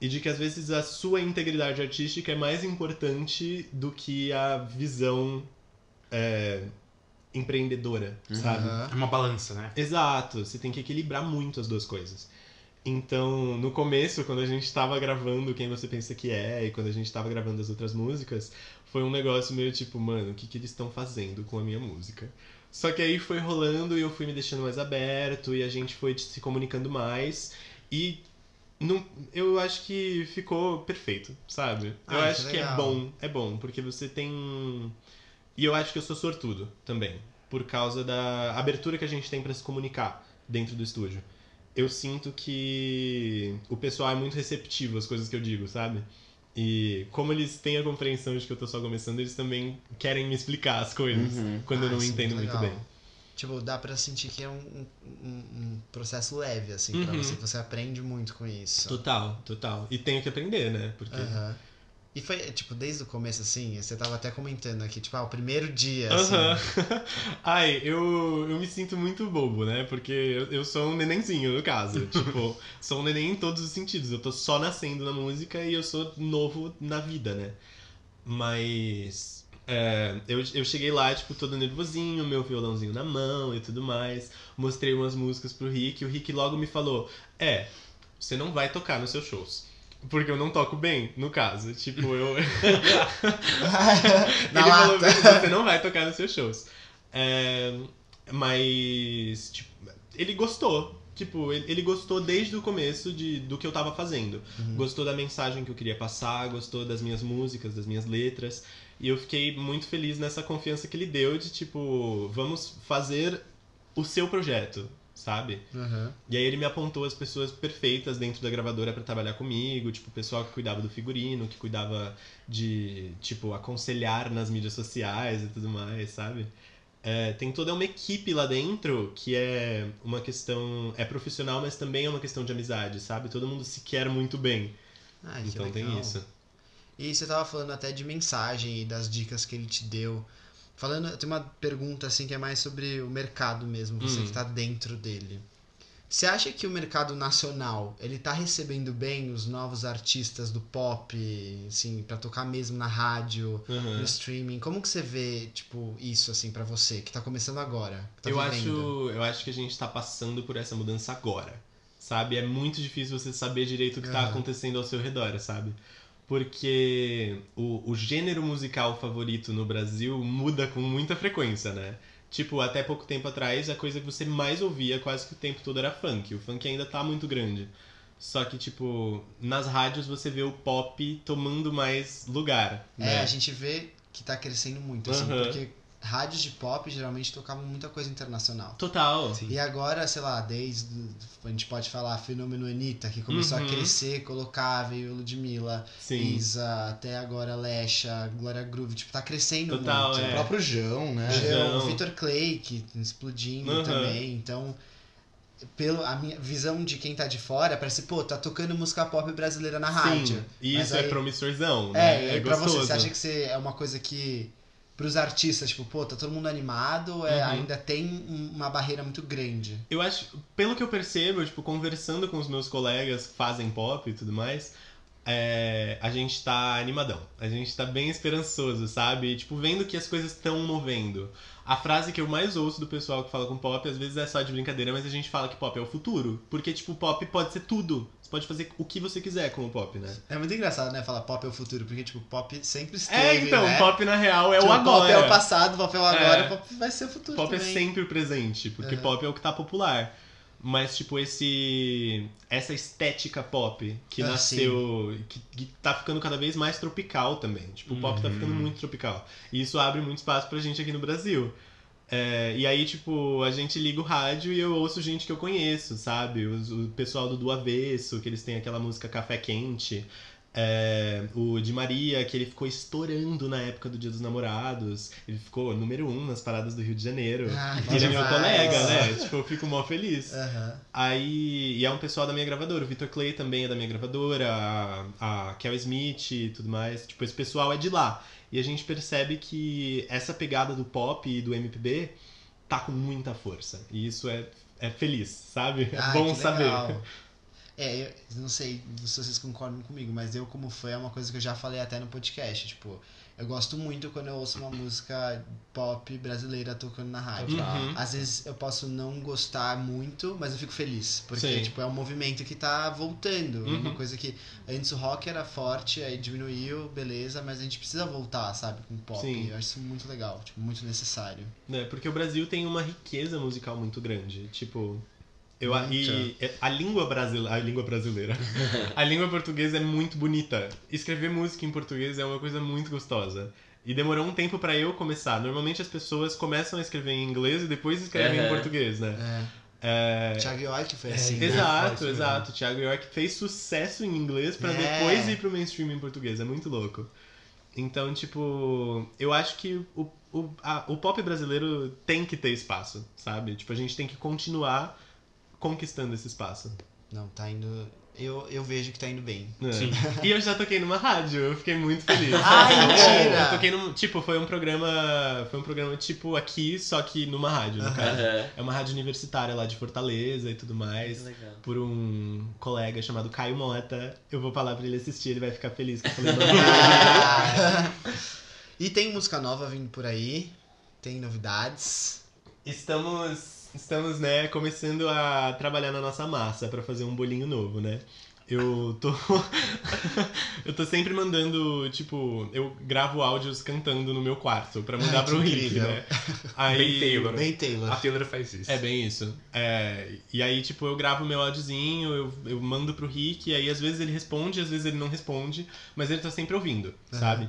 E de que às vezes a sua integridade artística é mais importante do que a visão é, empreendedora, sabe? Aham. É uma balança, né? Exato, você tem que equilibrar muito as duas coisas. Então, no começo, quando a gente tava gravando Quem Você Pensa Que É, e quando a gente tava gravando as outras músicas, foi um negócio meio tipo, mano, o que, que eles estão fazendo com a minha música? Só que aí foi rolando e eu fui me deixando mais aberto e a gente foi se comunicando mais. E Não, eu acho que ficou perfeito, sabe? eu Ah, acho isso é que é bom, é bom, porque você tem. E eu acho que eu sou sortudo também, por causa da abertura que a gente tem pra se comunicar dentro do estúdio. Eu sinto que o pessoal é muito receptivo às coisas que eu digo, sabe? E como eles têm a compreensão de que eu tô só começando, eles também querem me explicar as coisas Uhum. quando eu Ah, não isso é entendo muito muito legal. bem. Tipo, dá pra sentir que é um, um, um processo leve, assim, pra Uhum. você, que você aprende muito com isso. Total, total. E tenho que aprender, né? Porque. Aham. E foi, tipo, desde o começo, assim, você tava até comentando aqui, tipo, ah, o primeiro dia, assim. Aham. Ai, eu, eu me sinto muito bobo, né? Porque eu, eu sou um nenenzinho, no caso. tipo, sou um neném em todos os sentidos. Eu tô só nascendo na música e eu sou novo na vida, né? Mas. é, eu, eu cheguei lá, tipo, todo nervosinho, meu violãozinho na mão e tudo mais. Mostrei umas músicas pro Rick e o Rick logo me falou: É, você não vai tocar nos seus shows. Porque eu não toco bem, no caso. Tipo, eu. Na Ele falou lata. "Vitor, você não vai tocar nos seus shows. É, mas, tipo, ele gostou. Tipo, ele, ele gostou desde o começo de, do que eu tava fazendo. Uhum. Gostou da mensagem que eu queria passar, gostou das minhas músicas, das minhas letras. E eu fiquei muito feliz nessa confiança que ele deu de, tipo, vamos fazer o seu projeto, sabe? Aham. E aí ele me apontou as pessoas perfeitas dentro da gravadora pra trabalhar comigo, tipo, o pessoal que cuidava do figurino, que cuidava de, tipo, aconselhar nas mídias sociais e tudo mais, sabe? É, tem toda uma equipe lá dentro que é uma questão. é profissional, mas também é uma questão de amizade, sabe? Todo mundo se quer muito bem. Ai, que então tem isso. E você tava falando até de mensagem e das dicas que ele te deu. Falando, tem uma pergunta assim que é mais sobre o mercado mesmo, você Hum. que tá dentro dele. Você acha que o mercado nacional, ele tá recebendo bem os novos artistas do pop, assim, pra tocar mesmo na rádio, Aham. no streaming? Como que você vê, tipo, isso assim pra você, que tá começando agora? tá eu, vivendo? acho, eu acho que a gente tá passando por essa mudança agora. Sabe? É muito difícil você saber direito o que tá Aham. acontecendo ao seu redor, sabe? Porque o, o gênero musical favorito no Brasil muda com muita frequência, né? Tipo, até pouco tempo atrás, a coisa que você mais ouvia quase que o tempo todo era funk. O funk ainda tá muito grande. Só que, tipo, nas rádios você vê o pop tomando mais lugar, É, né? a gente vê que tá crescendo muito, assim, Aham. porque rádios de pop geralmente tocavam muita coisa internacional. Total. Sim. E agora, sei lá, desde. A gente pode falar fenômeno Anitta, que começou Uhum. a crescer, colocar, veio Ludmilla, Sim. Isa, até agora Lesha, Glória Groove, tipo, tá crescendo Total, muito. é. O próprio João, né? João, o Victor Clay, que explodindo Uhum. também, então. Pelo, a minha visão de quem tá de fora, parece, pô, tá tocando música pop brasileira na rádio. Sim. E Mas isso aí- é promissorzão, É, né? e aí pra você, você acha que você é uma coisa que. Pros artistas, tipo, pô, tá todo mundo animado, é, Uhum. ainda tem um- uma barreira muito grande. Eu acho, pelo que eu percebo, tipo, conversando com os meus colegas que fazem pop e tudo mais, é, a gente tá animadão. A gente tá bem esperançoso, sabe? Tipo, vendo que as coisas estão movendo. A frase que eu mais ouço do pessoal que fala com pop, às vezes é só de brincadeira, mas a gente fala que pop é o futuro. Porque, tipo, pop pode ser tudo. Pode fazer o que você quiser com o pop, né? É muito engraçado, né? Falar pop é o futuro, porque, tipo, pop sempre esteve, é, então, né? pop na real é Tipo, o agora. Pop é o passado, pop é o agora, É. pop vai ser o futuro Pop é também. sempre o presente, porque Aham. pop é o que tá popular. Mas, tipo, esse. Essa estética pop que Ah, nasceu. Que, que tá ficando cada vez mais tropical também. Tipo, o pop tá Uhum. ficando muito tropical. E isso abre muito espaço pra gente aqui no Brasil. É, e aí, tipo, a gente liga o rádio e eu ouço gente que eu conheço, sabe? Os- o pessoal do Do Avesso, que eles têm aquela música Café Quente. É, o de Maria, que ele ficou estourando na época do Dia dos Namorados. Ele ficou número um nas paradas do Rio de Janeiro. Ah, ele é meu colega, né? Tipo, eu fico mó feliz. Aham. Aí, e é um pessoal da minha gravadora. O Victor Clay também é da minha gravadora, a, a Kel Smith e tudo mais. Tipo, esse pessoal é de lá. E a gente percebe que essa pegada do pop e do MPB tá com muita força. E isso é, é feliz, sabe? É Ah, bom que saber. É, eu não sei se vocês concordam comigo, mas eu, como fã, é uma coisa que eu já falei até no podcast. Tipo, eu gosto muito quando eu ouço uma música pop brasileira tocando na rádio. Uhum. Às vezes eu posso não gostar muito, mas eu fico feliz. Porque, Sim. tipo, é um movimento que tá voltando. É uma Uhum. coisa que antes o rock era forte, aí diminuiu, beleza, mas a gente precisa voltar, sabe, com o pop. Sim. Eu acho isso muito legal, tipo, muito necessário. né? Porque o Brasil tem uma riqueza musical muito grande. Tipo, Eu, e a língua brasileira. A língua brasileira. a língua portuguesa é muito bonita. Escrever música em português é uma coisa muito gostosa. E demorou um tempo pra eu começar. Normalmente as pessoas começam a escrever em inglês e depois escrevem em Aham. português, né? É. É, Thiago York foi É, assim. faz Exato, exato. O Thiago York fez sucesso em inglês pra É. depois ir pro mainstream em português. É muito louco. Então, tipo, eu acho que o, o, a- o pop brasileiro tem que ter espaço, sabe? Tipo, a gente tem que continuar conquistando esse espaço. Não, tá indo. Eu, eu vejo que tá indo bem. É. Sim. E eu já toquei numa rádio, eu fiquei muito feliz. Ai, Eu- mentira! Eu toquei num. Tipo, foi um programa. Foi um programa tipo aqui, só que numa rádio, no caso. É uma rádio universitária lá de Fortaleza e tudo Que mais. legal. Por um colega chamado Caio Mota. Eu vou falar pra ele assistir, ele vai ficar feliz que eu falei. Ah. e tem música nova vindo por aí. Tem novidades. Estamos, estamos, né, começando a trabalhar na nossa massa pra fazer um bolinho novo, né? Eu tô. eu tô sempre mandando, tipo, eu gravo áudios cantando no meu quarto pra mandar Ai, pro Rick, né? Aí, Bem Taylor. Bem Taylor. A Taylor faz isso. É bem isso. É, e aí, tipo, eu gravo meu áudiozinho, eu, eu mando pro Rick, e aí às vezes ele responde, às vezes ele não responde, mas ele tá sempre ouvindo, sabe?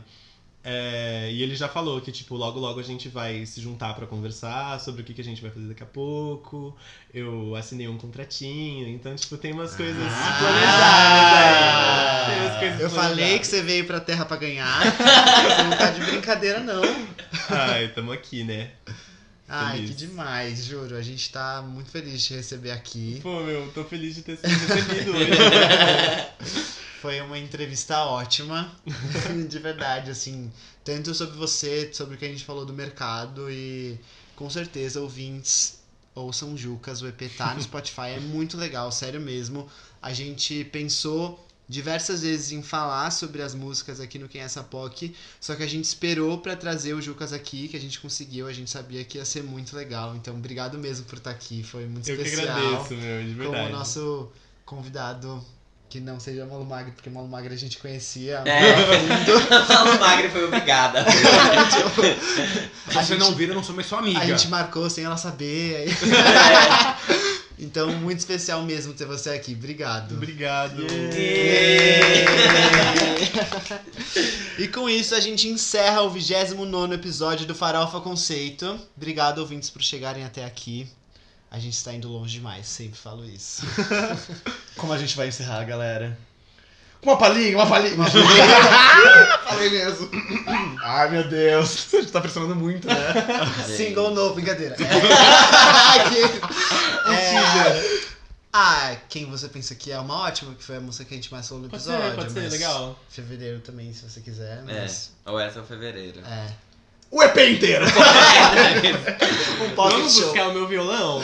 É, e ele já falou que, tipo, logo logo a gente vai se juntar pra conversar sobre o que, que a gente vai fazer daqui a pouco. Eu assinei um contratinho, então, tipo, tem umas coisas planejadas aí. Tem umas coisas Eu falei que planejadas. você veio pra terra pra ganhar. você não tá de brincadeira, não. Ai, tamo aqui, né? Ai, Feliz. que demais, juro. A gente tá muito feliz de te receber aqui. Pô, meu, tô feliz de ter sido recebido hoje. Foi uma entrevista ótima, de verdade, assim, tanto sobre você, sobre o que a gente falou do mercado e com certeza ouvintes ouçam Jucas, o EP tá no Spotify, é muito legal, sério mesmo. A gente pensou diversas vezes em falar sobre as músicas aqui no Quem é essa POC, só que a gente esperou pra trazer o Jucas aqui, que a gente conseguiu, a gente sabia que ia ser muito legal. Então, obrigado mesmo por estar aqui, foi muito Eu que especial agradeço, meu, de como verdade. o nosso convidado que não seja Malu Magri, porque Malu Magri a gente conhecia. É, Paulo Magri foi obrigada. Se você não vira, eu não sou mais sua amiga. A gente marcou sem ela saber. aí- Então, muito especial mesmo ter você aqui. Obrigado. Obrigado. E com isso a gente encerra o 29 episódio do Farofa Conceito. Obrigado, ouvintes, por chegarem até aqui. A gente está indo longe demais, sempre falo isso. Como a gente vai encerrar, galera? Com uma palhinha, uma palhinha. Uma Falei mesmo. Ai, meu Deus. A gente tá pressionando muito, né? Single novo, brincadeira. É, é, ah, quem você pensa que é uma ótima, que foi a música que a gente mais falou no Pode episódio. ser, pode ser, mas legal. Fevereiro também, se você quiser. É, Mas, ou essa é o fevereiro. é. O EP inteiro. Um pocket Vamos show. buscar o meu violão?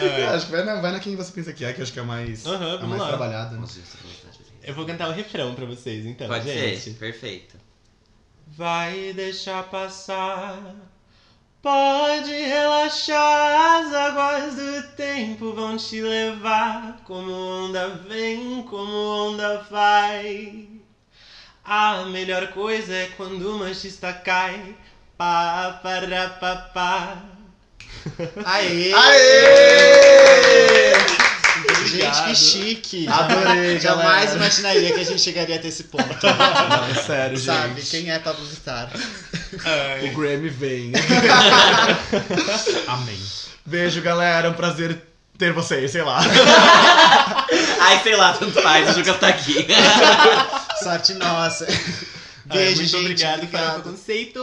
É, É. acho que vai na, vai na quem você pensa que é, que acho que é mais, Aham, é mais lá. trabalhada. Né? Eu vou cantar o refrão pra vocês, então, Pode gente. ser, perfeito. Vai deixar passar. Pode relaxar, as águas do tempo vão te levar. Como onda vem, como onda vai. A melhor coisa é quando o machista cai. Pá, para, pá, pá. Aê! Aê! Gente, que chique! Adorei, Jamais imaginaria que a gente chegaria até esse ponto. Não, é sério, Sabe? gente. Quem é Pablo Vittar? O Grammy vem. Amém. Beijo, galera. É um prazer ter vocês, sei lá. Ai, sei lá, tanto faz, o Lucas tá aqui. Sorte nossa. Beijo, muito gente. obrigado, obrigado. Farofa Conceito.